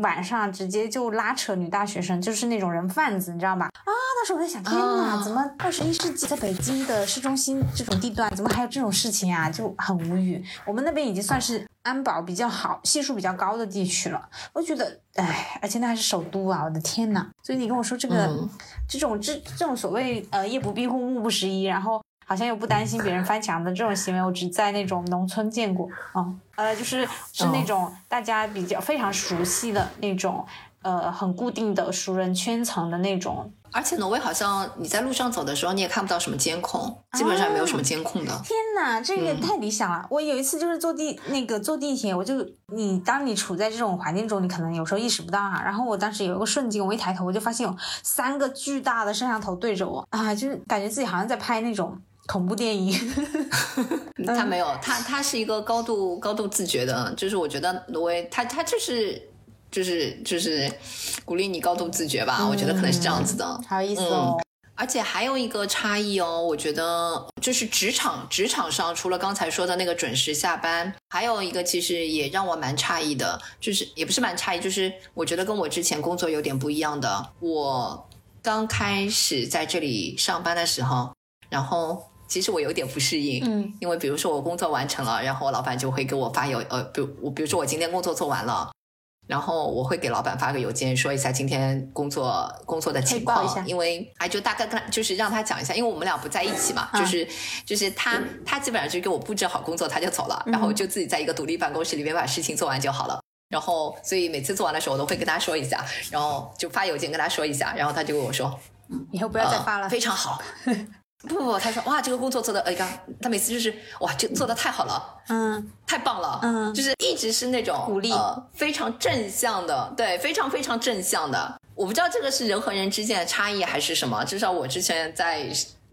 晚上直接就拉扯女大学生，就是那种人贩子，你知道吧？啊，当时我在想，天哪，怎么二十一世纪在北京的市中心这种地段，怎么还有这种事情啊？就很无语。我们那边已经算是安保比较好、系数比较高的地区了。我觉得，哎，而且那还是首都啊！我的天哪！所以你跟我说这个，这种这这种所谓呃夜不闭户、目不识遗，然后。好像又不担心别人翻墙的这种行为，我只在那种农村见过。嗯，呃，就是是那种大家比较非常熟悉的那种，呃，很固定的熟人圈层的那种。而且挪威好像你在路上走的时候，你也看不到什么监控，基本上没有什么监控的。天哪，这个太理想了！我有一次就是坐地那个坐地铁，我就你当你处在这种环境中，你可能有时候意识不到啊。然后我当时有一个瞬间，我一抬头，我就发现有三个巨大的摄像头对着我啊，就是感觉自己好像在拍那种。恐怖电影，<laughs> 他没有，他他是一个高度高度自觉的，就是我觉得挪威，他他就是就是就是鼓励你高度自觉吧，我觉得可能是这样子的，好意思哦。而且还有一个差异哦，我觉得就是职场职场上，除了刚才说的那个准时下班，还有一个其实也让我蛮诧异的，就是也不是蛮诧异，就是我觉得跟我之前工作有点不一样的。我刚开始在这里上班的时候，然后。其实我有点不适应，嗯，因为比如说我工作完成了，然后我老板就会给我发邮，呃，比如我比如说我今天工作做完了，然后我会给老板发个邮件说一下今天工作工作的情况，因为哎就大概跟就是让他讲一下，因为我们俩不在一起嘛，就是就是他他基本上就给我布置好工作他就走了，然后就自己在一个独立办公室里面把事情做完就好了，然后所以每次做完的时候我都会跟他说一下，然后就发邮件跟他说一下，然后他就跟我说，以后不要再发了，非常好。<laughs> 不不不，他说哇，这个工作做的，哎刚他每次就是哇，这做的太好了，嗯，太棒了，嗯，就是一直是那种鼓励，非常正向的，对，非常非常正向的。我不知道这个是人和人之间的差异还是什么，至少我之前在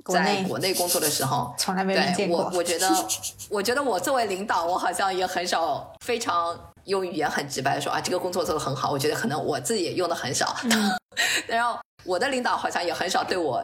在国内工作的时候，<laughs> 从来没有见过。我我觉得，<laughs> 我觉得我作为领导，我好像也很少非常用语言很直白的说啊，这个工作做的很好。我觉得可能我自己也用的很少，<laughs> 然后我的领导好像也很少对我。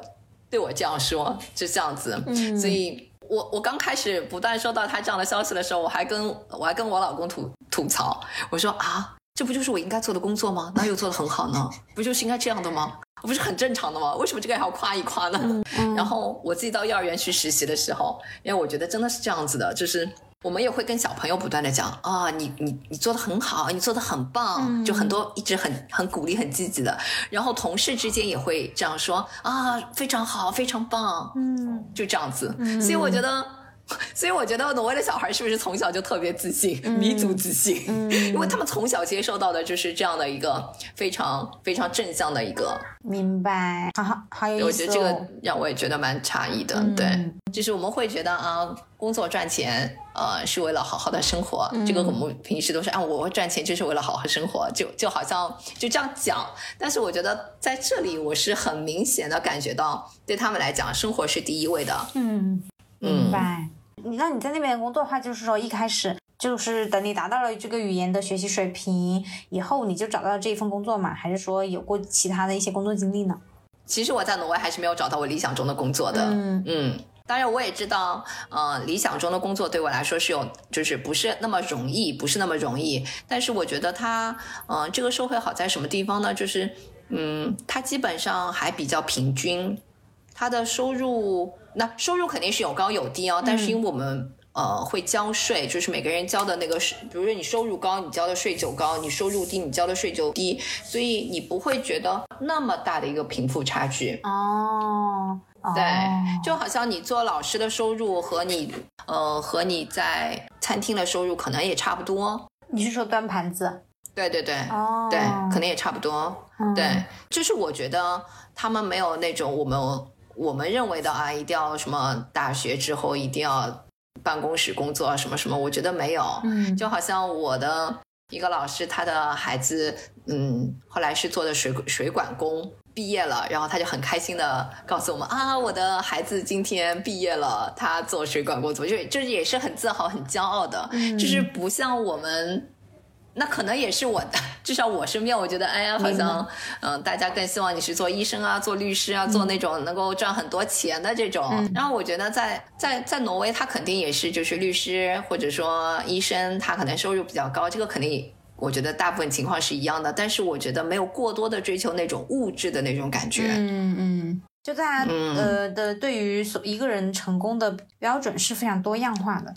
对我这样说，就这样子，所以我我刚开始不断收到他这样的消息的时候，我还跟我还跟我老公吐吐槽，我说啊，这不就是我应该做的工作吗？哪有做的很好呢？不就是应该这样的吗？不是很正常的吗？为什么这个还要夸一夸呢？然后我自己到幼儿园去实习的时候，因为我觉得真的是这样子的，就是。我们也会跟小朋友不断的讲啊，你你你做的很好，你做的很棒，就很多一直很很鼓励很积极的。然后同事之间也会这样说啊，非常好，非常棒，嗯，就这样子。所以我觉得。<laughs> 所以我觉得挪威的小孩是不是从小就特别自信，弥足自信？嗯，<laughs> 因为他们从小接受到的就是这样的一个非常非常正向的一个。明白，好好好有意思。我觉得这个让我也觉得蛮诧异的。对，就是我们会觉得啊，工作赚钱，呃，是为了好好的生活。这个我们平时都是啊，我赚钱就是为了好好生活，就就好像就这样讲。但是我觉得在这里，我是很明显的感觉到，对他们来讲，生活是第一位的。嗯。明白，你那你在那边工作的话，就是说一开始就是等你达到了这个语言的学习水平以后，你就找到了这一份工作嘛？还是说有过其他的一些工作经历呢？其实我在挪威还是没有找到我理想中的工作的。嗯嗯，当然我也知道，呃，理想中的工作对我来说是有，就是不是那么容易，不是那么容易。但是我觉得它，嗯，这个社会好在什么地方呢？就是，嗯，它基本上还比较平均，它的收入。那收入肯定是有高有低哦，但是因为我们呃会交税，就是每个人交的那个税，比如说你收入高，你交的税就高；你收入低，你交的税就低，所以你不会觉得那么大的一个贫富差距哦。对，就好像。像你做老师的收入和你呃和你在餐厅的收入可能也差不多。你是说端盘子？对对对，哦，对，可能也差不多。嗯对，就是我觉得他们没有那种我们我们认为的啊，一定要什么大学之后一定要办公室工作啊什么什么，我觉得没有。嗯就好像我的一个老师，他的孩子，嗯，后来是做的水水管工。毕业了，然后他就很开心的告诉我们啊，我的孩子今天毕业了，他做水管工作，就就是也是很自豪、很骄傲的，嗯就是不像我们那可能也是我的，<laughs> 至少我身边，我觉得，哎呀，好像，嗯、大家更希望你是做医生啊，做律师啊，做那种能够赚很多钱的这种。然后我觉得在在在挪威，他肯定也是就是律师或者说医生，他可能收入比较高，这个肯定。我觉得大部分情况是一样的，但是我觉得没有过多的追求那种物质的那种感觉。嗯嗯，就大家、嗯呃的对于所一个人成功的标准是非常多样化的，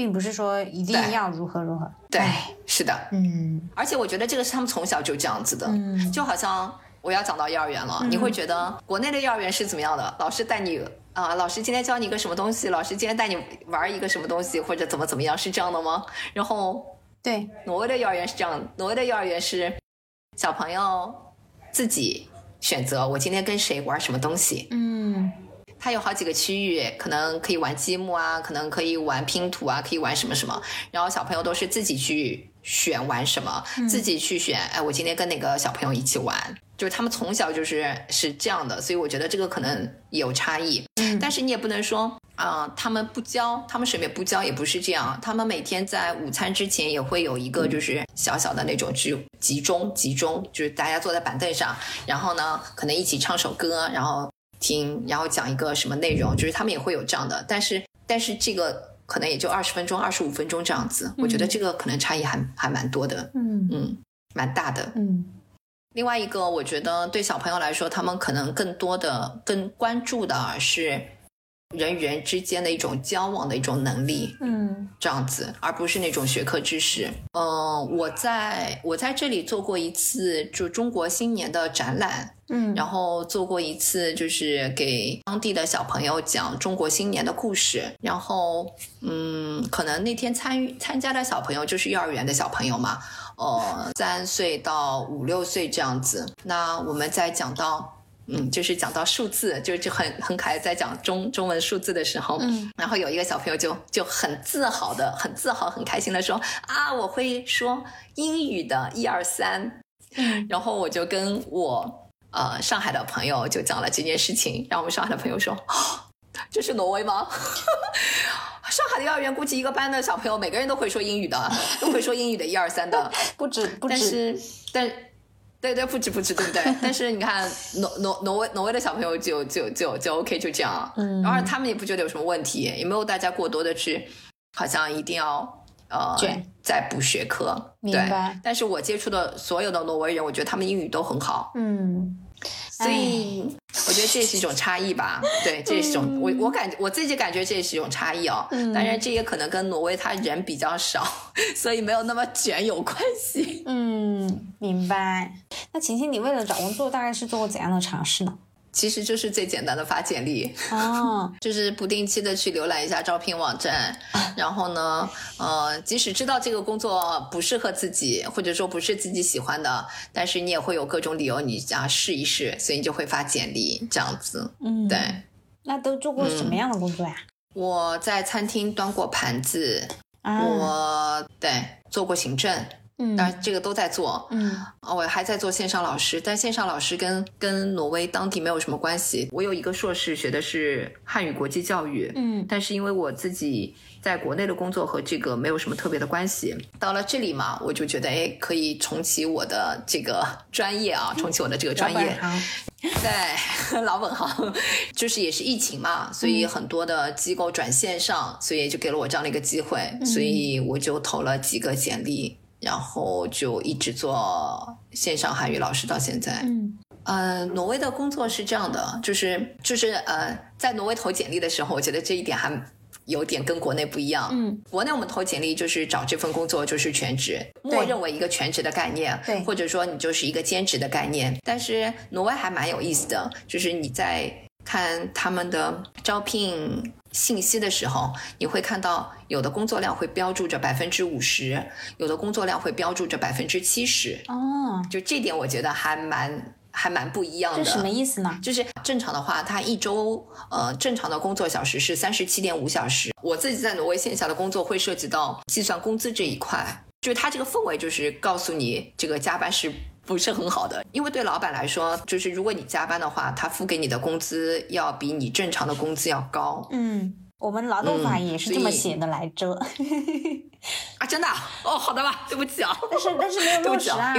并不是说一定要如何如何。对哎，是的，嗯。而且我觉得这个是他们从小就这样子的，嗯。就好像我要讲到幼儿园了，你会觉得国内的幼儿园是怎么样的？老师带你啊、老师今天教你一个什么东西，老师今天带你玩一个什么东西，或者怎么怎么样，是这样的吗？然后对，挪威的幼儿园是这样，挪威的幼儿园是小朋友自己选择我今天跟谁玩什么东西，嗯它有好几个区域，可能可以玩积木啊，可能可以玩拼图啊，可以玩什么什么。然后小朋友都是自己去选玩什么，自己去选。哎，我今天跟哪个小朋友一起玩，就是他们从小就是是这样的，所以我觉得这个可能有差异。嗯但是你也不能说啊、他们不教，他们水面不教也不是这样。他们每天在午餐之前也会有一个就是小小的那种集集中集中，就是大家坐在板凳上，然后呢可能一起唱首歌，然后听，然后讲一个什么内容，就是他们也会有这样的。但是但是这个可能也就二十分钟、二十五分钟这样子，我觉得这个可能差异还还蛮多的，嗯嗯，蛮大的。嗯另外一个，我觉得对小朋友来说，他们可能更多的、更关注的是人与人之间的一种交往的一种能力，嗯这样子，而不是那种学科知识。嗯、我在我在这里做过一次就中国新年的展览，嗯，然后做过一次就是给当地的小朋友讲中国新年的故事。然后，嗯，可能那天参与参加的小朋友就是幼儿园的小朋友嘛，呃，三岁到五六岁这样子。那我们在讲到。嗯，就是讲到数字，就就很很可爱，在讲中中文数字的时候，嗯，然后有一个小朋友就就很自豪的、很自豪、很开心的说啊，我会说英语的一二三，嗯然后我就跟我呃上海的朋友就讲了这件事情，然后我们上海的朋友说，哦、这是挪威吗？<laughs> 上海的幼儿园估计一个班的小朋友每个人都会说英语的，都会说英语的一二三的，<laughs> 不止不但止，是但。对对，不止不止，对不对？但是你看，挪挪挪威挪威的小朋友就就就就 OK，就这样。嗯然后他们也不觉得有什么问题，也没有大家过多的去，好像一定要呃卷再补学科。明对白，但是我接触的所有的挪威人，我觉得他们英语都很好，嗯所以我觉得这也是一种差异吧。<laughs> 对，这也是一种我我感觉我自己感觉这也是一种差异哦。嗯当然，这也可能跟挪威他人比较少，<laughs> 所以没有那么卷有关系。嗯，明白。那晴晴，你为了找工作，大概是做过怎样的尝试呢？其实就是最简单的发简历。哦，<laughs> 就是不定期的去浏览一下招聘网站，然后呢，呃，即使知道这个工作不适合自己，或者说不是自己喜欢的，但是你也会有各种理由，你想试一试，所以你就会发简历这样子。嗯，对，那都做过什么样的工作呀？我在餐厅端过盘子，啊，我对做过行政，嗯当然这个都在做。嗯哦，我还在做线上老师，但线上老师跟跟挪威当地没有什么关系。我有一个硕士，学的是汉语国际教育，嗯但是因为我自己在国内的工作和这个没有什么特别的关系，到了这里嘛，我就觉得哎，可以重启我的这个专业啊，重启我的这个专业。老本行 <laughs> 对，<laughs> 老本行，就是也是疫情嘛，所以很多的机构转线上，所以就给了我这样的一个机会，所以我就投了几个简历，然后就一直做线上汉语老师到现在。嗯呃，挪威的工作是这样的，就是就是呃，在挪威投简历的时候，我觉得这一点还有点跟国内不一样。嗯，国内我们投简历就是找这份工作就是全职，默认为一个全职的概念，对或者说你就是一个兼职的概念。但是挪威还蛮有意思的，就是你在看他们的招聘信息的时候，你会看到有的工作量会标注着百分之五十，有的工作量会标注着百分之七十。哦，就这点，我觉得还蛮还蛮不一样的。这什么意思呢？就是正常的话，他一周呃正常的工作小时是三十七点五小时。我自己在挪威线下的工作会涉及到计算工资这一块，就是他这个氛围就是告诉你这个加班是。不是很好的，因为对老板来说，就是如果你加班的话，他付给你的工资要比你正常的工资要高。嗯，我们劳动法也是这么写的来着。啊，真的？哦，<laughs> 好的吧，对不起啊。但是但是没有落实啊，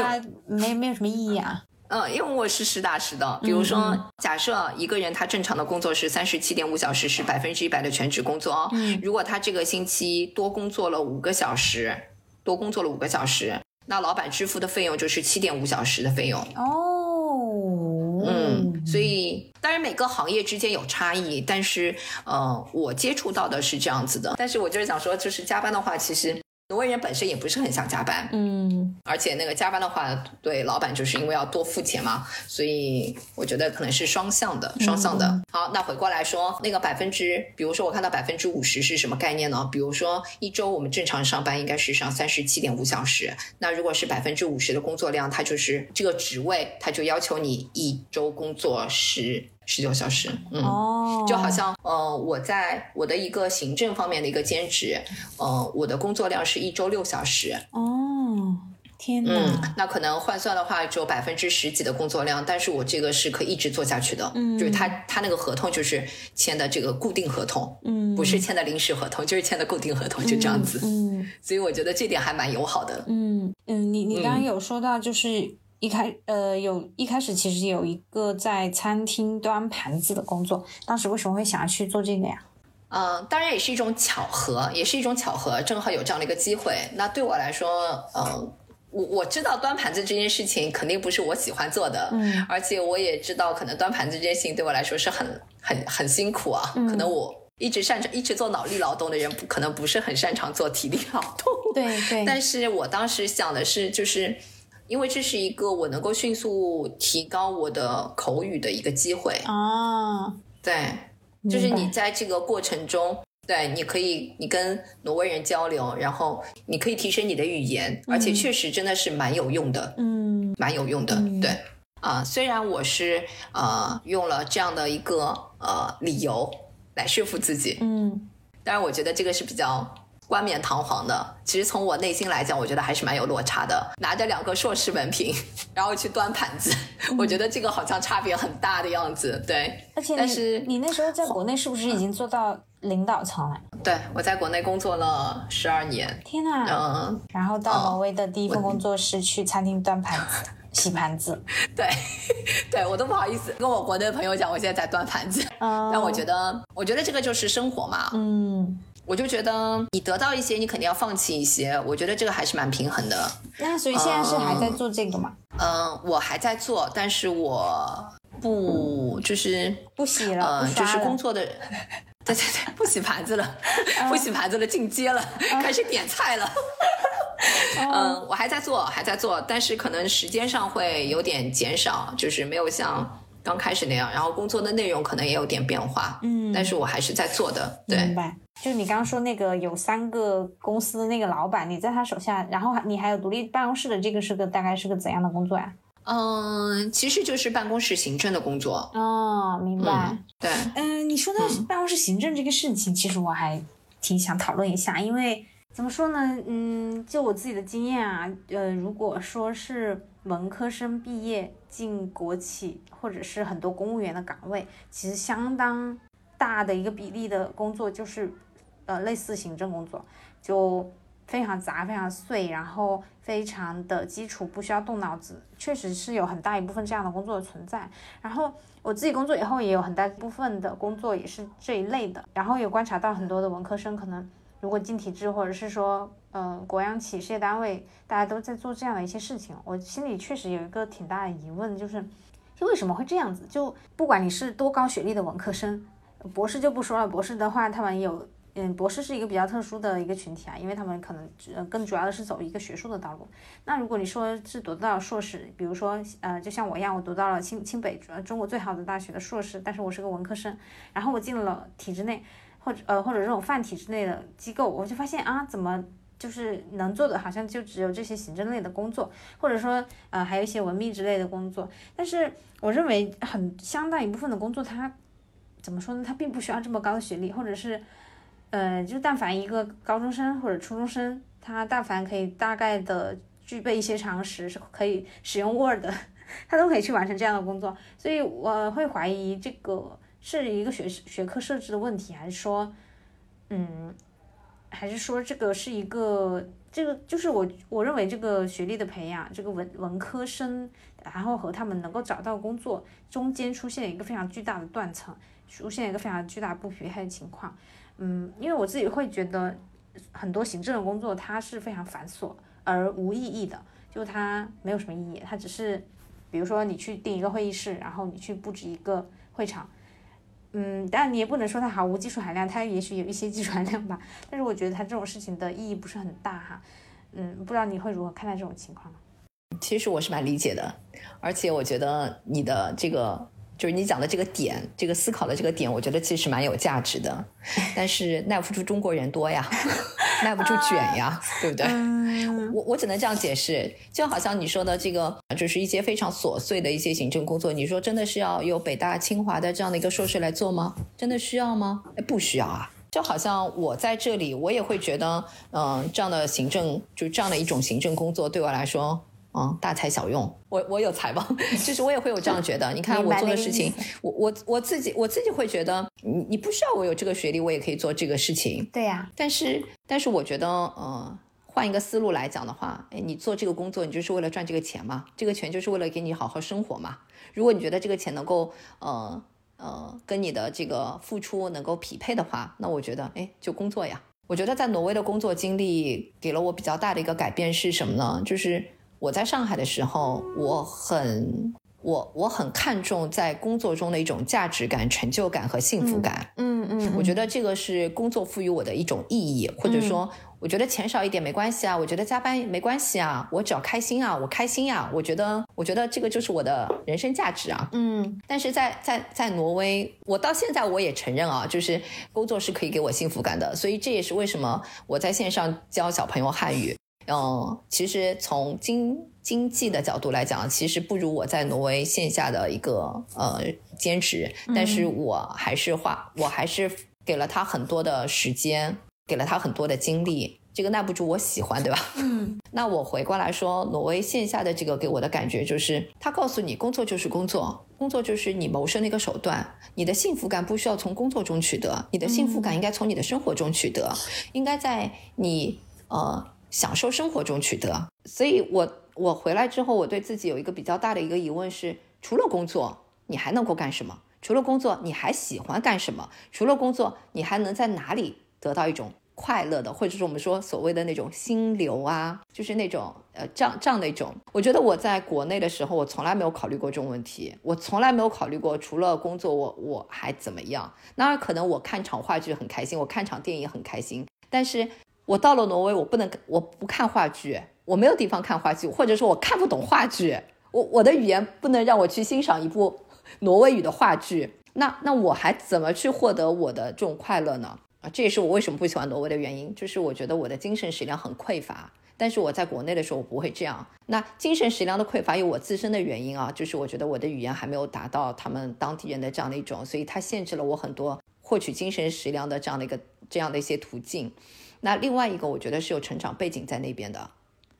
没没有什么意义啊。嗯，因为我是实打实的。比如说，假设一个人他正常的工作是三十七点五小时，是百分之一百的全职工作。嗯，如果他这个星期多工作了五个小时，多工作了五个小时。那老板支付的费用就是七点五小时的费用哦，嗯，所以当然每个行业之间有差异，但是呃，我接触到的是这样子的。但是我就是想说，就是加班的话，其实。挪威人本身也不是很想加班，嗯，而且那个加班的话，对老板就是因为要多付钱嘛，所以我觉得可能是双向的，双向的。好，那回过来说，那个百分之，比如说我看到百分之五十是什么概念呢？比如说一周我们正常上班应该是上三十七点五小时，那如果是百分之五十的工作量，它就是这个职位，它就要求你一周工作十。十九小时，嗯，就好像，呃，我在我的一个行政方面的一个兼职，呃，我的工作量是一周六小时，哦，天哪，嗯，那可能换算的话只有百分之十几的工作量，但是我这个是可以一直做下去的，嗯，就是他他那个合同就是签的这个固定合同，嗯，不是签的临时合同，就是签的固定合同，就这样子，嗯，所以我觉得这点还蛮友好的，嗯嗯，你你刚刚有说到就是。一开呃，有一开始其实有一个在餐厅端盘子的工作，当时为什么会想要去做这个呀？嗯，当然也是一种巧合，也是一种巧合，正好有这样的一个机会。那对我来说，嗯，我我知道端盘子这件事情肯定不是我喜欢做的，嗯，而且我也知道可能端盘子这件事情对我来说是很很很辛苦啊，可能我一直擅长一直做脑力劳动的人，不可能不是很擅长做体力劳动，对对。<laughs> 但是我当时想的是，就是。因为这是一个我能够迅速提高我的口语的一个机会啊，对，就是你在这个过程中，对，你可以你跟挪威人交流，然后你可以提升你的语言，而且确实真的是蛮有用的，嗯，蛮有用的，对，啊，虽然我是呃用了这样的一个呃理由来说服自己，嗯，当然我觉得这个是比较。冠冕堂皇的，其实从我内心来讲，我觉得还是蛮有落差的。拿着两个硕士文凭，<laughs> 然后去端盘子，我觉得这个好像差别很大的样子。对，而且，但是你那时候在国内是不是已经做到领导层了？对，我在国内工作了十二年。天呐，嗯，然后到挪威的第一份工作是去餐厅端盘子、<laughs> 洗盘子。对，<laughs> 对我都不好意思跟我国内的朋友讲，我现在在端盘子。嗯，但我觉得，我觉得这个就是生活嘛。嗯。我就觉得你得到一些，你肯定要放弃一些。我觉得这个还是蛮平衡的。那所以现在是还在做这个吗？嗯，我还在做，但是我不就是不洗了，嗯，就是工作的，<laughs> 对对对，不洗盘子了，不洗盘子了，进阶了，开始点菜了。<laughs> 嗯，我还在做，还在做，但是可能时间上会有点减少，就是没有像。刚开始那样，然后工作的内容可能也有点变化，嗯，但是我还是在做的。对，明白。就你刚刚说那个有三个公司的那个老板，你在他手下，然后你还有独立办公室的，这个是个大概是个怎样的工作呀？嗯，其实就是办公室行政的工作。哦，明白。对，嗯，你说的办公室行政这个事情，其实我还挺想讨论一下，因为怎么说呢？嗯，就我自己的经验啊，呃，如果说是文科生毕业进国企。或者是很多公务员的岗位，其实相当大的一个比例的工作就是，呃，类似行政工作，就非常杂、非常碎，然后非常的基础，不需要动脑子，确实是有很大一部分这样的工作的存在。然后我自己工作以后，也有很大一部分的工作也是这一类的。然后有观察到很多的文科生，可能如果进体制，或者是说，呃，国央企事业单位，大家都在做这样的一些事情，我心里确实有一个挺大的疑问，就是。为什么会这样子？就不管你是多高学历的文科生，博士就不说了。博士的话，他们有嗯，博士是一个比较特殊的一个群体啊，因为他们可能呃更主要的是走一个学术的道路。那如果你说是读到硕士，比如说呃，就像我一样，我读到了清清北呃中国最好的大学的硕士，但是我是个文科生，然后我进了体制内或者呃或者这种泛体制内的机构，我就发现啊，怎么就是能做的好像就只有这些行政类的工作，或者说呃还有一些文秘之类的工作。但是我认为很相当一部分的工作，它怎么说呢？它并不需要这么高的学历，或者是。呃，就但凡一个高中生或者初中生，他但凡可以大概的具备一些常识，是可以使用 Word，他都可以去完成这样的工作。所以我会怀疑这个是一个学学科设置的问题，还是说，嗯，还是说这个是一个这个就是我我认为这个学历的培养，这个文文科生，然后和他们能够找到工作中间出现一个非常巨大的断层，出现一个非常巨大不匹配的情况。嗯，因为我自己会觉得很多行政的工作它是非常繁琐而无意义的，就它没有什么意义，它只是，比如说你去订一个会议室，然后你去布置一个会场，嗯，但你也不能说它毫无技术含量，它也许有一些技术含量吧，但是我觉得它这种事情的意义不是很大哈，嗯，不知道你会如何看待这种情况呢？其实我是蛮理解的，而且我觉得你的这个。就是你讲的这个点，这个思考的这个点，我觉得其实蛮有价值的。<laughs> 但是耐不住中国人多呀，<laughs> 耐不住卷呀，对不对？我我只能这样解释，就好像你说的这个，就是一些非常琐碎的一些行政工作，你说真的是要有北大清华的这样的一个硕士来做吗？真的需要吗？哎，不需要啊。就好像我在这里，我也会觉得，嗯，这样的行政，就这样的一种行政工作，对我来说。嗯，大材小用，我我有才吗？<laughs> 就是我也会有这样觉得。<laughs> 你看我做的事情，我我我自己我自己会觉得，你你不需要我有这个学历，我也可以做这个事情。对呀，但是但是我觉得，呃，换一个思路来讲的话，哎，你做这个工作，你就是为了赚这个钱嘛？这个钱就是为了给你好好生活嘛？如果你觉得这个钱能够，呃呃，跟你的这个付出能够匹配的话，那我觉得，哎，就工作呀。我觉得在挪威的工作经历给了我比较大的一个改变是什么呢？就是。我在上海的时候，我很我我很看重在工作中的一种价值感、成就感和幸福感。嗯嗯，我觉得这个是工作赋予我的一种意义，或者说，我觉得钱少一点没关系啊，我觉得加班没关系啊，我只要开心啊，我开心呀，我觉得我觉得这个就是我的人生价值啊。嗯，但是在在在挪威，我到现在我也承认啊，就是工作是可以给我幸福感的，所以这也是为什么我在线上教小朋友汉语。嗯，其实从经经济的角度来讲，其实不如我在挪威线下的一个呃兼职，但是我还是花，我还是给了他很多的时间，给了他很多的精力，这个耐不住我喜欢，对吧？嗯。<laughs> 那我回过来说，挪威线下的这个给我的感觉就是，他告诉你，工作就是工作，工作就是你谋生的一个手段，你的幸福感不需要从工作中取得，你的幸福感应该从你的生活中取得，应该在你呃。享受生活中取得，所以我我回来之后，我对自己有一个比较大的一个疑问是：除了工作，你还能够干什么？除了工作，你还喜欢干什么？除了工作，你还能在哪里得到一种快乐的，或者是我们说所谓的那种心流啊，就是那种呃这样这样的一种。我觉得我在国内的时候，我从来没有考虑过这种问题，我从来没有考虑过除了工作，我我还怎么样？那可能我看场话剧很开心，我看场电影很开心，但是。我到了挪威，我不能，我不看话剧，我没有地方看话剧，或者说我看不懂话剧，我我的语言不能让我去欣赏一部挪威语的话剧，那那我还怎么去获得我的这种快乐呢？啊，这也是我为什么不喜欢挪威的原因，就是我觉得我的精神食粮很匮乏，但是我在国内的时候我不会这样。那精神食粮的匮乏有我自身的原因啊，就是我觉得我的语言还没有达到他们当地人的这样的一种，所以它限制了我很多获取精神食粮的这样的一个这样的一些途径。那另外一个，我觉得是有成长背景在那边的，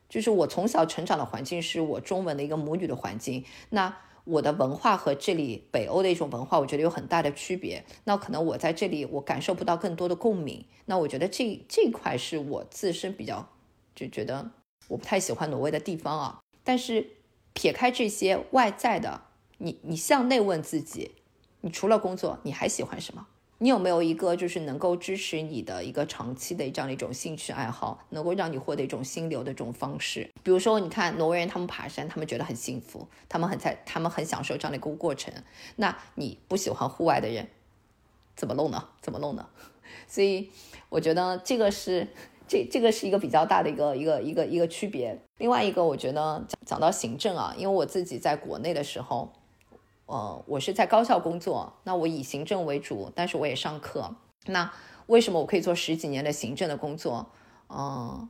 就是我从小成长的环境是我中文的一个母语的环境。那我的文化和这里北欧的一种文化，我觉得有很大的区别。那可能我在这里我感受不到更多的共鸣。那我觉得这这块是我自身比较就觉得我不太喜欢挪威的地方啊。但是撇开这些外在的，你你向内问自己，你除了工作，你还喜欢什么？你有没有一个就是能够支持你的一个长期的这样的一种兴趣爱好，能够让你获得一种心流的这种方式？比如说，你看挪威人他们爬山，他们觉得很幸福，他们很在，他们很享受这样的一个过程。那你不喜欢户外的人，怎么弄呢？怎么弄呢？<laughs> 所以我觉得这个是这这个是一个比较大的一个一个一个一个区别。另外一个，我觉得讲讲到行政啊，因为我自己在国内的时候，呃，我是在高校工作，那我以行政为主，但是我也上课。那为什么我可以做十几年的行政的工作？嗯。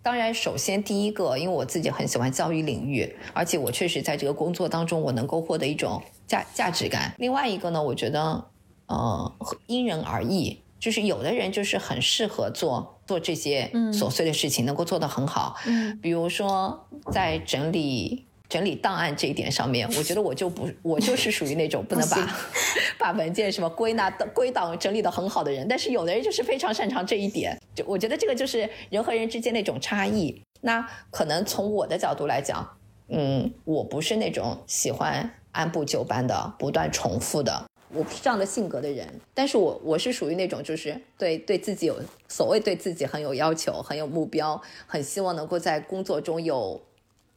当然，首先第一个，因为我自己很喜欢教育领域，而且我确实在这个工作当中，我能够获得一种价价值感。另外一个呢，我觉得，呃，因人而异，就是有的人就是很适合做做这些琐碎的事情，能够做得很好。嗯，比如说在整理。整理档案这一点上面，我觉得我就不，我就是属于那种不能把把文件什么归纳的归档整理的很好的人。但是有的人就是非常擅长这一点，就我觉得这个就是人和人之间那种差异。那可能从我的角度来讲，嗯，我不是那种喜欢按部就班的、不断重复的，我不是这样的性格的人。但是我我是属于那种就是对对自己有所谓对自己很有要求、很有目标，很希望能够在工作中有。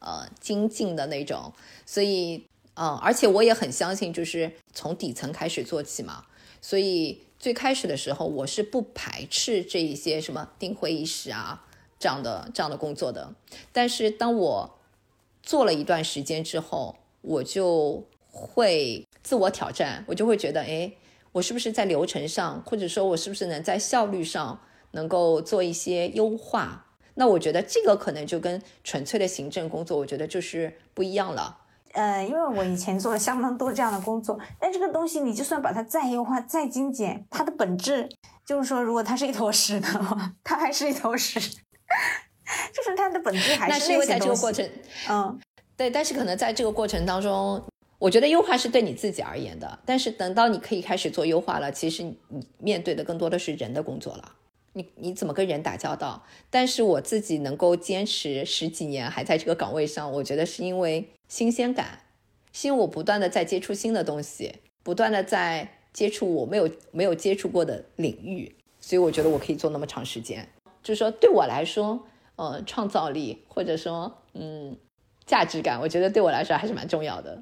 呃，精进的那种，所以，嗯，而且我也很相信，就是从底层开始做起嘛。所以最开始的时候，我是不排斥这一些什么订会议室啊这样的这样的工作的。但是当我做了一段时间之后，我就会自我挑战，我就会觉得，哎，我是不是在流程上，或者说我是不是能在效率上能够做一些优化？那我觉得这个可能就跟纯粹的行政工作，我觉得就是不一样了。呃，因为我以前做了相当多这样的工作，但这个东西你就算把它再优化、再精简，它的本质就是说，如果它是一坨屎的话，<laughs> 它还是一坨屎，<laughs> 就是它的本质还是那是因为在这个过程，嗯，对。但是可能在这个过程当中，我觉得优化是对你自己而言的，但是等到你可以开始做优化了，其实你面对的更多的是人的工作了。你你怎么跟人打交道？但是我自己能够坚持十几年还在这个岗位上，我觉得是因为新鲜感，是因为我不断的在接触新的东西，不断的在接触我没有没有接触过的领域，所以我觉得我可以做那么长时间。就是说对我来说，呃，创造力或者说嗯价值感，我觉得对我来说还是蛮重要的。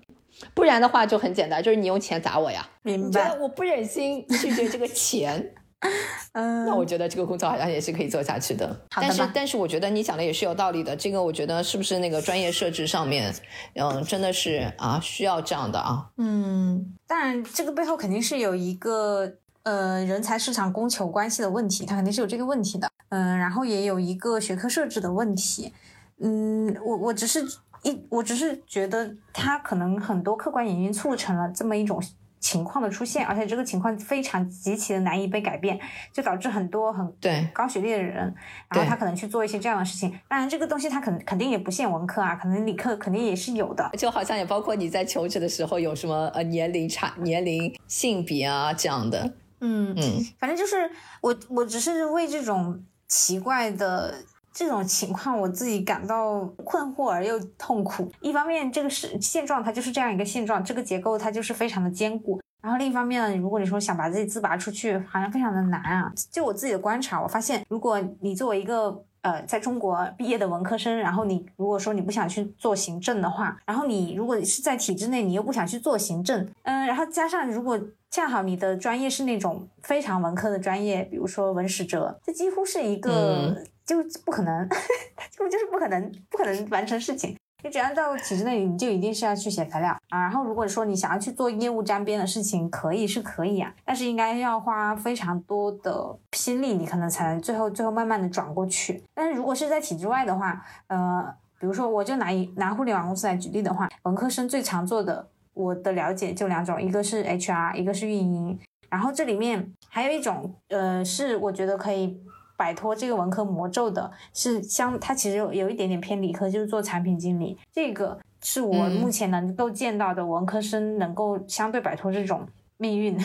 不然的话就很简单，就是你用钱砸我呀。明白？我不忍心拒绝这个钱。<laughs> 嗯，那我觉得这个工作好像也是可以做下去的。但是，但是我觉得你讲的也是有道理的。这个我觉得是不是那个专业设置上面，嗯，真的是啊，需要这样的啊。嗯，当然，这个背后肯定是有一个呃人才市场供求关系的问题，它肯定是有这个问题的。嗯，然后也有一个学科设置的问题。嗯，我我只是一，我只是觉得它可能很多客观原因促成了这么一种。情况的出现，而且这个情况非常极其的难以被改变，就导致很多很对高学历的人，然后他可能去做一些这样的事情。当然，这个东西他肯肯定也不限文科啊，可能理科肯定也是有的。就好像也包括你在求职的时候有什么呃年龄差、年龄、性别啊这样的。嗯嗯，反正就是我我只是为这种奇怪的。这种情况我自己感到困惑而又痛苦。一方面，这个是现状，它就是这样一个现状，这个结构它就是非常的坚固。然后另一方面呢，如果你说想把自己自拔出去，好像非常的难啊。就我自己的观察，我发现，如果你作为一个呃在中国毕业的文科生，然后你如果说你不想去做行政的话，然后你如果是在体制内，你又不想去做行政，嗯，然后加上如果恰好你的专业是那种非常文科的专业，比如说文史哲，这几乎是一个。就不可能，<laughs> 几乎就是不可能，不可能完成事情。你只要到体制内，你就一定是要去写材料啊。然后如果说你想要去做业务沾边的事情，可以是可以啊，但是应该要花非常多的心力，你可能才能最后最后慢慢的转过去。但是如果是在体制外的话，呃，比如说我就拿一拿互联网公司来举例的话，文科生最常做的，我的了解就两种，一个是 HR，一个是运营。然后这里面还有一种，呃，是我觉得可以。摆脱这个文科魔咒的是相，它其实有有一点点偏理科，就是做产品经理。这个是我目前能够见到的文科生能够相对摆脱这种命运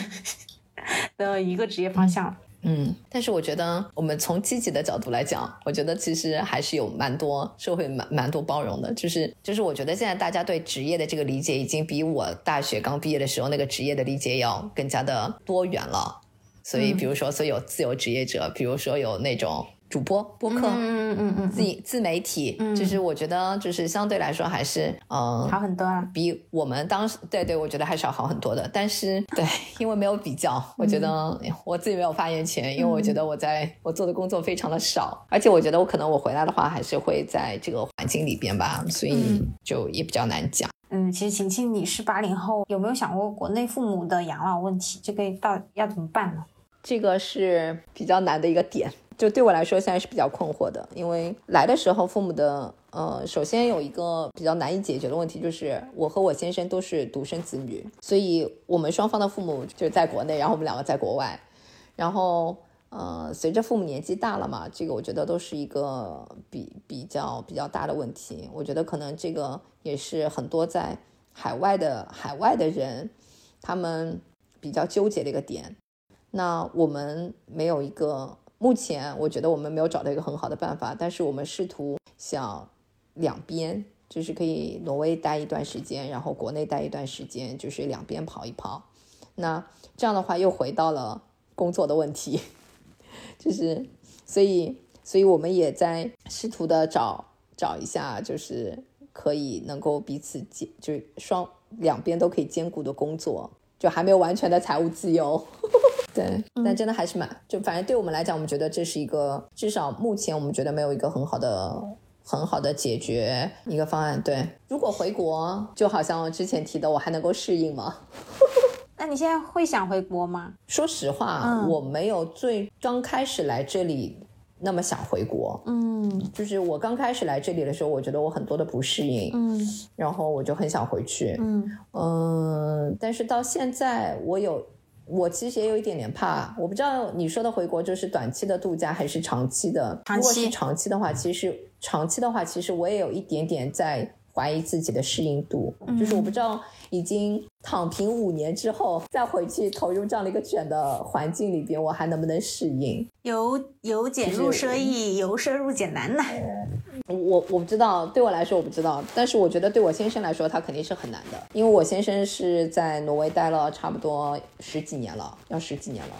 <laughs> 的一个职业方向。嗯，但是我觉得我们从积极的角度来讲，我觉得其实还是有蛮多社会蛮蛮多包容的。就是就是，我觉得现在大家对职业的这个理解，已经比我大学刚毕业的时候那个职业的理解要更加的多元了。所以，比如说，所以有自由职业者，比如说有那种主播、播客，嗯嗯嗯嗯，自自媒体，就是我觉得就是相对来说还是嗯好很多啊，比我们当时对对，我觉得还是要好很多的。但是 <laughs> 对，因为没有比较，我觉得我自己没有发言权，因为我觉得我在我做的工作非常的少，而且我觉得我可能我回来的话还是会在这个环境里边吧，所以就也比较难讲。嗯，其实晴晴你是八零后，有没有想过国内父母的养老问题？这个到要怎么办呢？这个是比较难的一个点。就对我来说，现在是比较困惑的，因为来的时候，父母的呃，首先有一个比较难以解决的问题，就是我和我先生都是独生子女，所以我们双方的父母就在国内，然后我们两个在国外，然后呃，随着父母年纪大了嘛，这个我觉得都是一个比比较比较大的问题。我觉得可能这个也是很多在海外的海外的人他们比较纠结的一个点。那我们没有一个。目前我觉得我们没有找到一个很好的办法，但是我们试图想两边，就是可以挪威待一段时间，然后国内待一段时间，就是两边跑一跑。那这样的话又回到了工作的问题，<laughs> 就是所以所以我们也在试图的找找一下，就是可以能够彼此兼，就是双两边都可以兼顾的工作，就还没有完全的财务自由。<laughs> 对，但真的还是蛮，就反正对我们来讲，我们觉得这是一个，至少目前我们觉得没有一个很好的、很好的解决一个方案。对，如果回国，就好像之前提的，我还能够适应吗？<laughs> 那你现在会想回国吗？说实话，我没有最刚开始来这里那么想回国。嗯，就是我刚开始来这里的时候，我觉得我很多的不适应。嗯，然后我就很想回去。嗯嗯，但是到现在，我有。我其实也有一点点怕，我不知道你说的回国就是短期的度假还是长期的。如果是长期的话，其实长期的话，其实我也有一点点在怀疑自己的适应度，就是我不知道。已经躺平五年之后，再回去投入这样的一个卷的环境里边，我还能不能适应？由由俭入奢易，由奢入俭难呐。我我不知道，对我来说我不知道，但是我觉得对我先生来说，他肯定是很难的，因为我先生是在挪威待了差不多十几年了，要十几年了，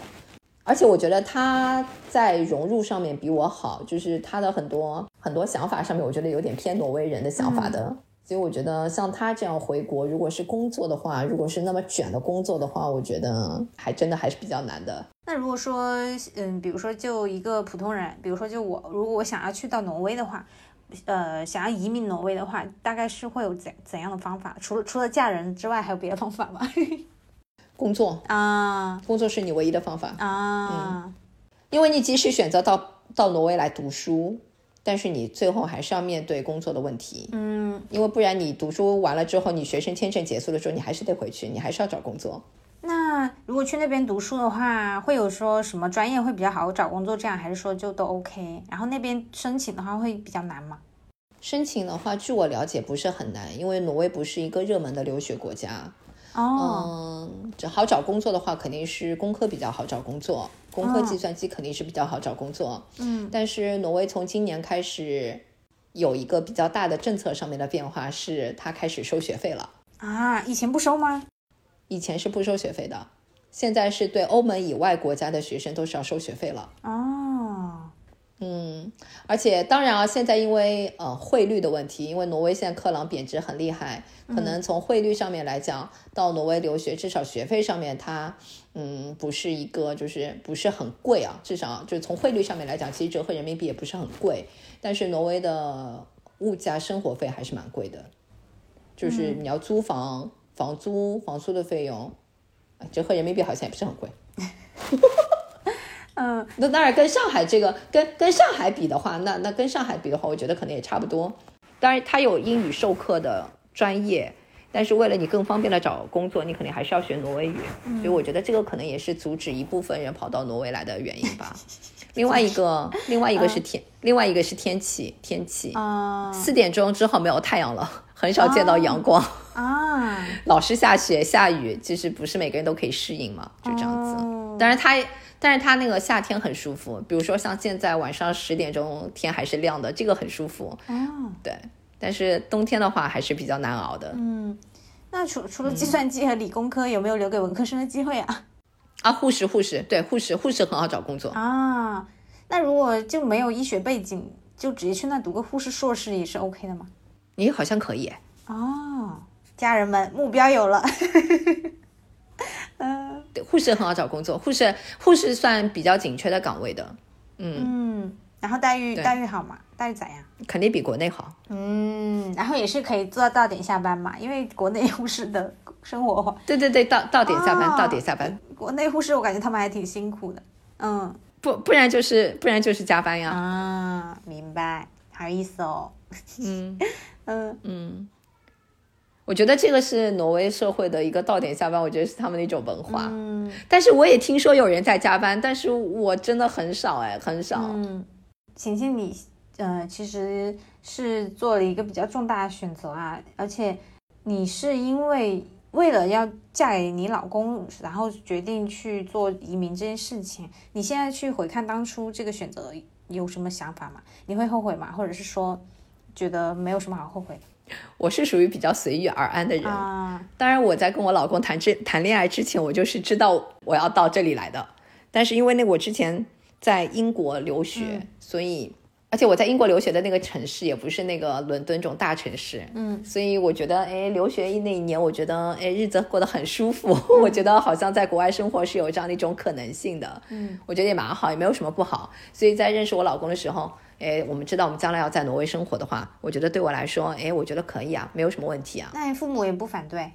而且我觉得他在融入上面比我好，就是他的很多很多想法上面，我觉得有点偏挪威人的想法的。所以我觉得像他这样回国，如果是工作的话，如果是那么卷的工作的话，我觉得还真的还是比较难的。那如果说，嗯，比如说就一个普通人，比如说就我，如果我想要去到挪威的话，呃，想要移民挪威的话，大概是会有怎怎样的方法？除了除了嫁人之外，还有别的方法吗？<laughs> 工作啊，工作是你唯一的方法啊，嗯，因为你即使选择到到挪威来读书。但是你最后还是要面对工作的问题，嗯，因为不然你读书完了之后，你学生签证结束了之后，你还是得回去，你还是要找工作。那如果去那边读书的话，会有说什么专业会比较好找工作这样，还是说就都 OK？然后那边申请的话会比较难吗？申请的话，据我了解不是很难，因为挪威不是一个热门的留学国家。哦，嗯，好找工作的话，肯定是工科比较好找工作，工科计算机肯定是比较好找工作。嗯，但是挪威从今年开始有一个比较大的政策上面的变化，是它开始收学费了。啊，以前不收吗？以前是不收学费的，现在是对欧盟以外国家的学生都是要收学费了。哦。嗯，而且当然啊，现在因为呃汇率的问题，因为挪威现在克朗贬值很厉害，可能从汇率上面来讲，到挪威留学，至少学费上面它嗯不是一个就是不是很贵啊，至少就是从汇率上面来讲，其实折合人民币也不是很贵，但是挪威的物价生活费还是蛮贵的，就是你要租房，房租房租的费用，折合人民币好像也不是很贵。<laughs> 嗯，那当然跟上海这个跟跟上海比的话，那那跟上海比的话，我觉得可能也差不多。当然，它有英语授课的专业，但是为了你更方便的找工作，你肯定还是要学挪威语。所以我觉得这个可能也是阻止一部分人跑到挪威来的原因吧。另外一个，<laughs> 另外一个是天，另外一个是天气，天气啊，四点钟之后没有太阳了，很少见到阳光啊，老是下雪下雨，其实不是每个人都可以适应嘛，就这样子。当然它。但是它那个夏天很舒服，比如说像现在晚上十点钟天还是亮的，这个很舒服。哦，对。但是冬天的话还是比较难熬的。嗯，那除除了计算机和理工科，有没有留给文科生的机会啊？啊，护士，护士，对，护士，护士很好找工作啊。那如果就没有医学背景，就直接去那读个护士硕士也是 OK 的吗？你好像可以。哦，家人们，目标有了。<laughs> 护士很好找工作，护士护士算比较紧缺的岗位的。嗯嗯，然后待遇待遇好吗？待遇咋样？肯定比国内好。嗯，然后也是可以做到点下班嘛，因为国内护士的生活。对对对，到到点下班，到点下班。国内护士我感觉他们还挺辛苦的。嗯，不不然就是不然就是加班呀。啊，明白，好意思哦。嗯嗯 <laughs> 嗯。我觉得这个是挪威社会的一个到点下班，我觉得是他们的一种文化。嗯，但是我也听说有人在加班，但是我真的很少哎，很少。嗯，晴晴，你呃其实是做了一个比较重大的选择啊，而且你是因为为了要嫁给你老公，然后决定去做移民这件事情。你现在去回看当初这个选择，有什么想法吗？你会后悔吗？或者是说觉得没有什么好后悔？我是属于比较随遇而安的人，当然我在跟我老公谈这谈恋爱之前，我就是知道我要到这里来的。但是因为那我之前在英国留学，所以而且我在英国留学的那个城市也不是那个伦敦这种大城市，嗯，所以我觉得哎，留学那一年，我觉得哎日子过得很舒服，我觉得好像在国外生活是有这样的一种可能性的，嗯，我觉得也蛮好，也没有什么不好。所以在认识我老公的时候。哎，我们知道我们将来要在挪威生活的话，我觉得对我来说，哎，我觉得可以啊，没有什么问题啊。那你父母也不反对？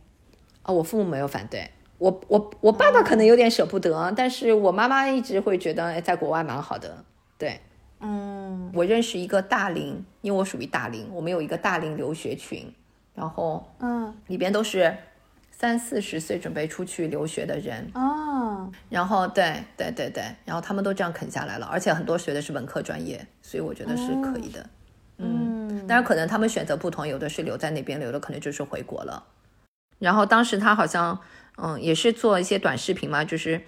哦，我父母没有反对，我我我爸爸可能有点舍不得，但是我妈妈一直会觉得，哎，在国外蛮好的。对，嗯，我认识一个大龄，因为我属于大龄，我们有一个大龄留学群，然后嗯，里边都是。三四十岁准备出去留学的人哦，然后对对对对，然后他们都这样啃下来了，而且很多学的是文科专业，所以我觉得是可以的。嗯，但是可能他们选择不同，有的是留在那边，有的可能就是回国了。然后当时他好像嗯也是做一些短视频嘛，就是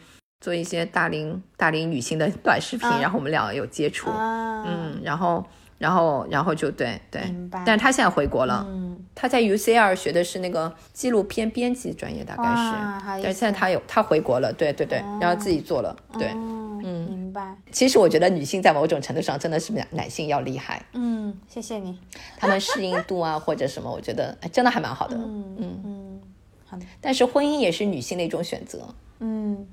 做一些大龄大龄女性的短视频，然后我们俩有接触，嗯，然后。然后，然后就对对，但是他现在回国了。嗯，他在 UCL 学的是那个纪录片编辑专业，大概是。但现在他有他回国了，对对对，然后自己做了，对，嗯，明白。其实我觉得女性在某种程度上真的是男男性要厉害。嗯，谢谢你。他们适应度啊或者什么，我觉得真的还蛮好的。嗯嗯嗯，好的。但是婚姻也是女性的一种选择。嗯。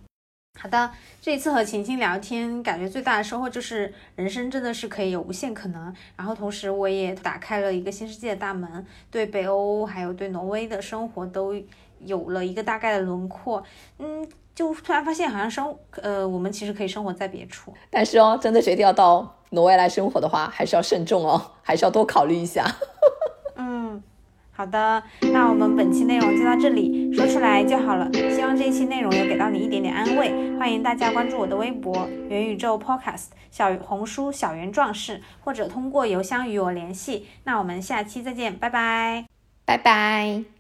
好的，这一次和晴晴聊天，感觉最大的收获就是人生真的是可以有无限可能。然后同时我也打开了一个新世界的大门，对北欧还有对挪威的生活都有了一个大概的轮廓。嗯，就突然发现好像生呃，我们其实可以生活在别处。<laughs> 但是哦，真的决定要到挪威来生活的话，还是要慎重哦，还是要多考虑一下。<laughs> 嗯。好的，那我们本期内容就到这里，说出来就好了。希望这一期内容有给到你一点点安慰。欢迎大家关注我的微博“元宇宙 Podcast”、小红书“小圆壮士”，或者通过邮箱与我联系。那我们下期再见，拜拜，拜拜。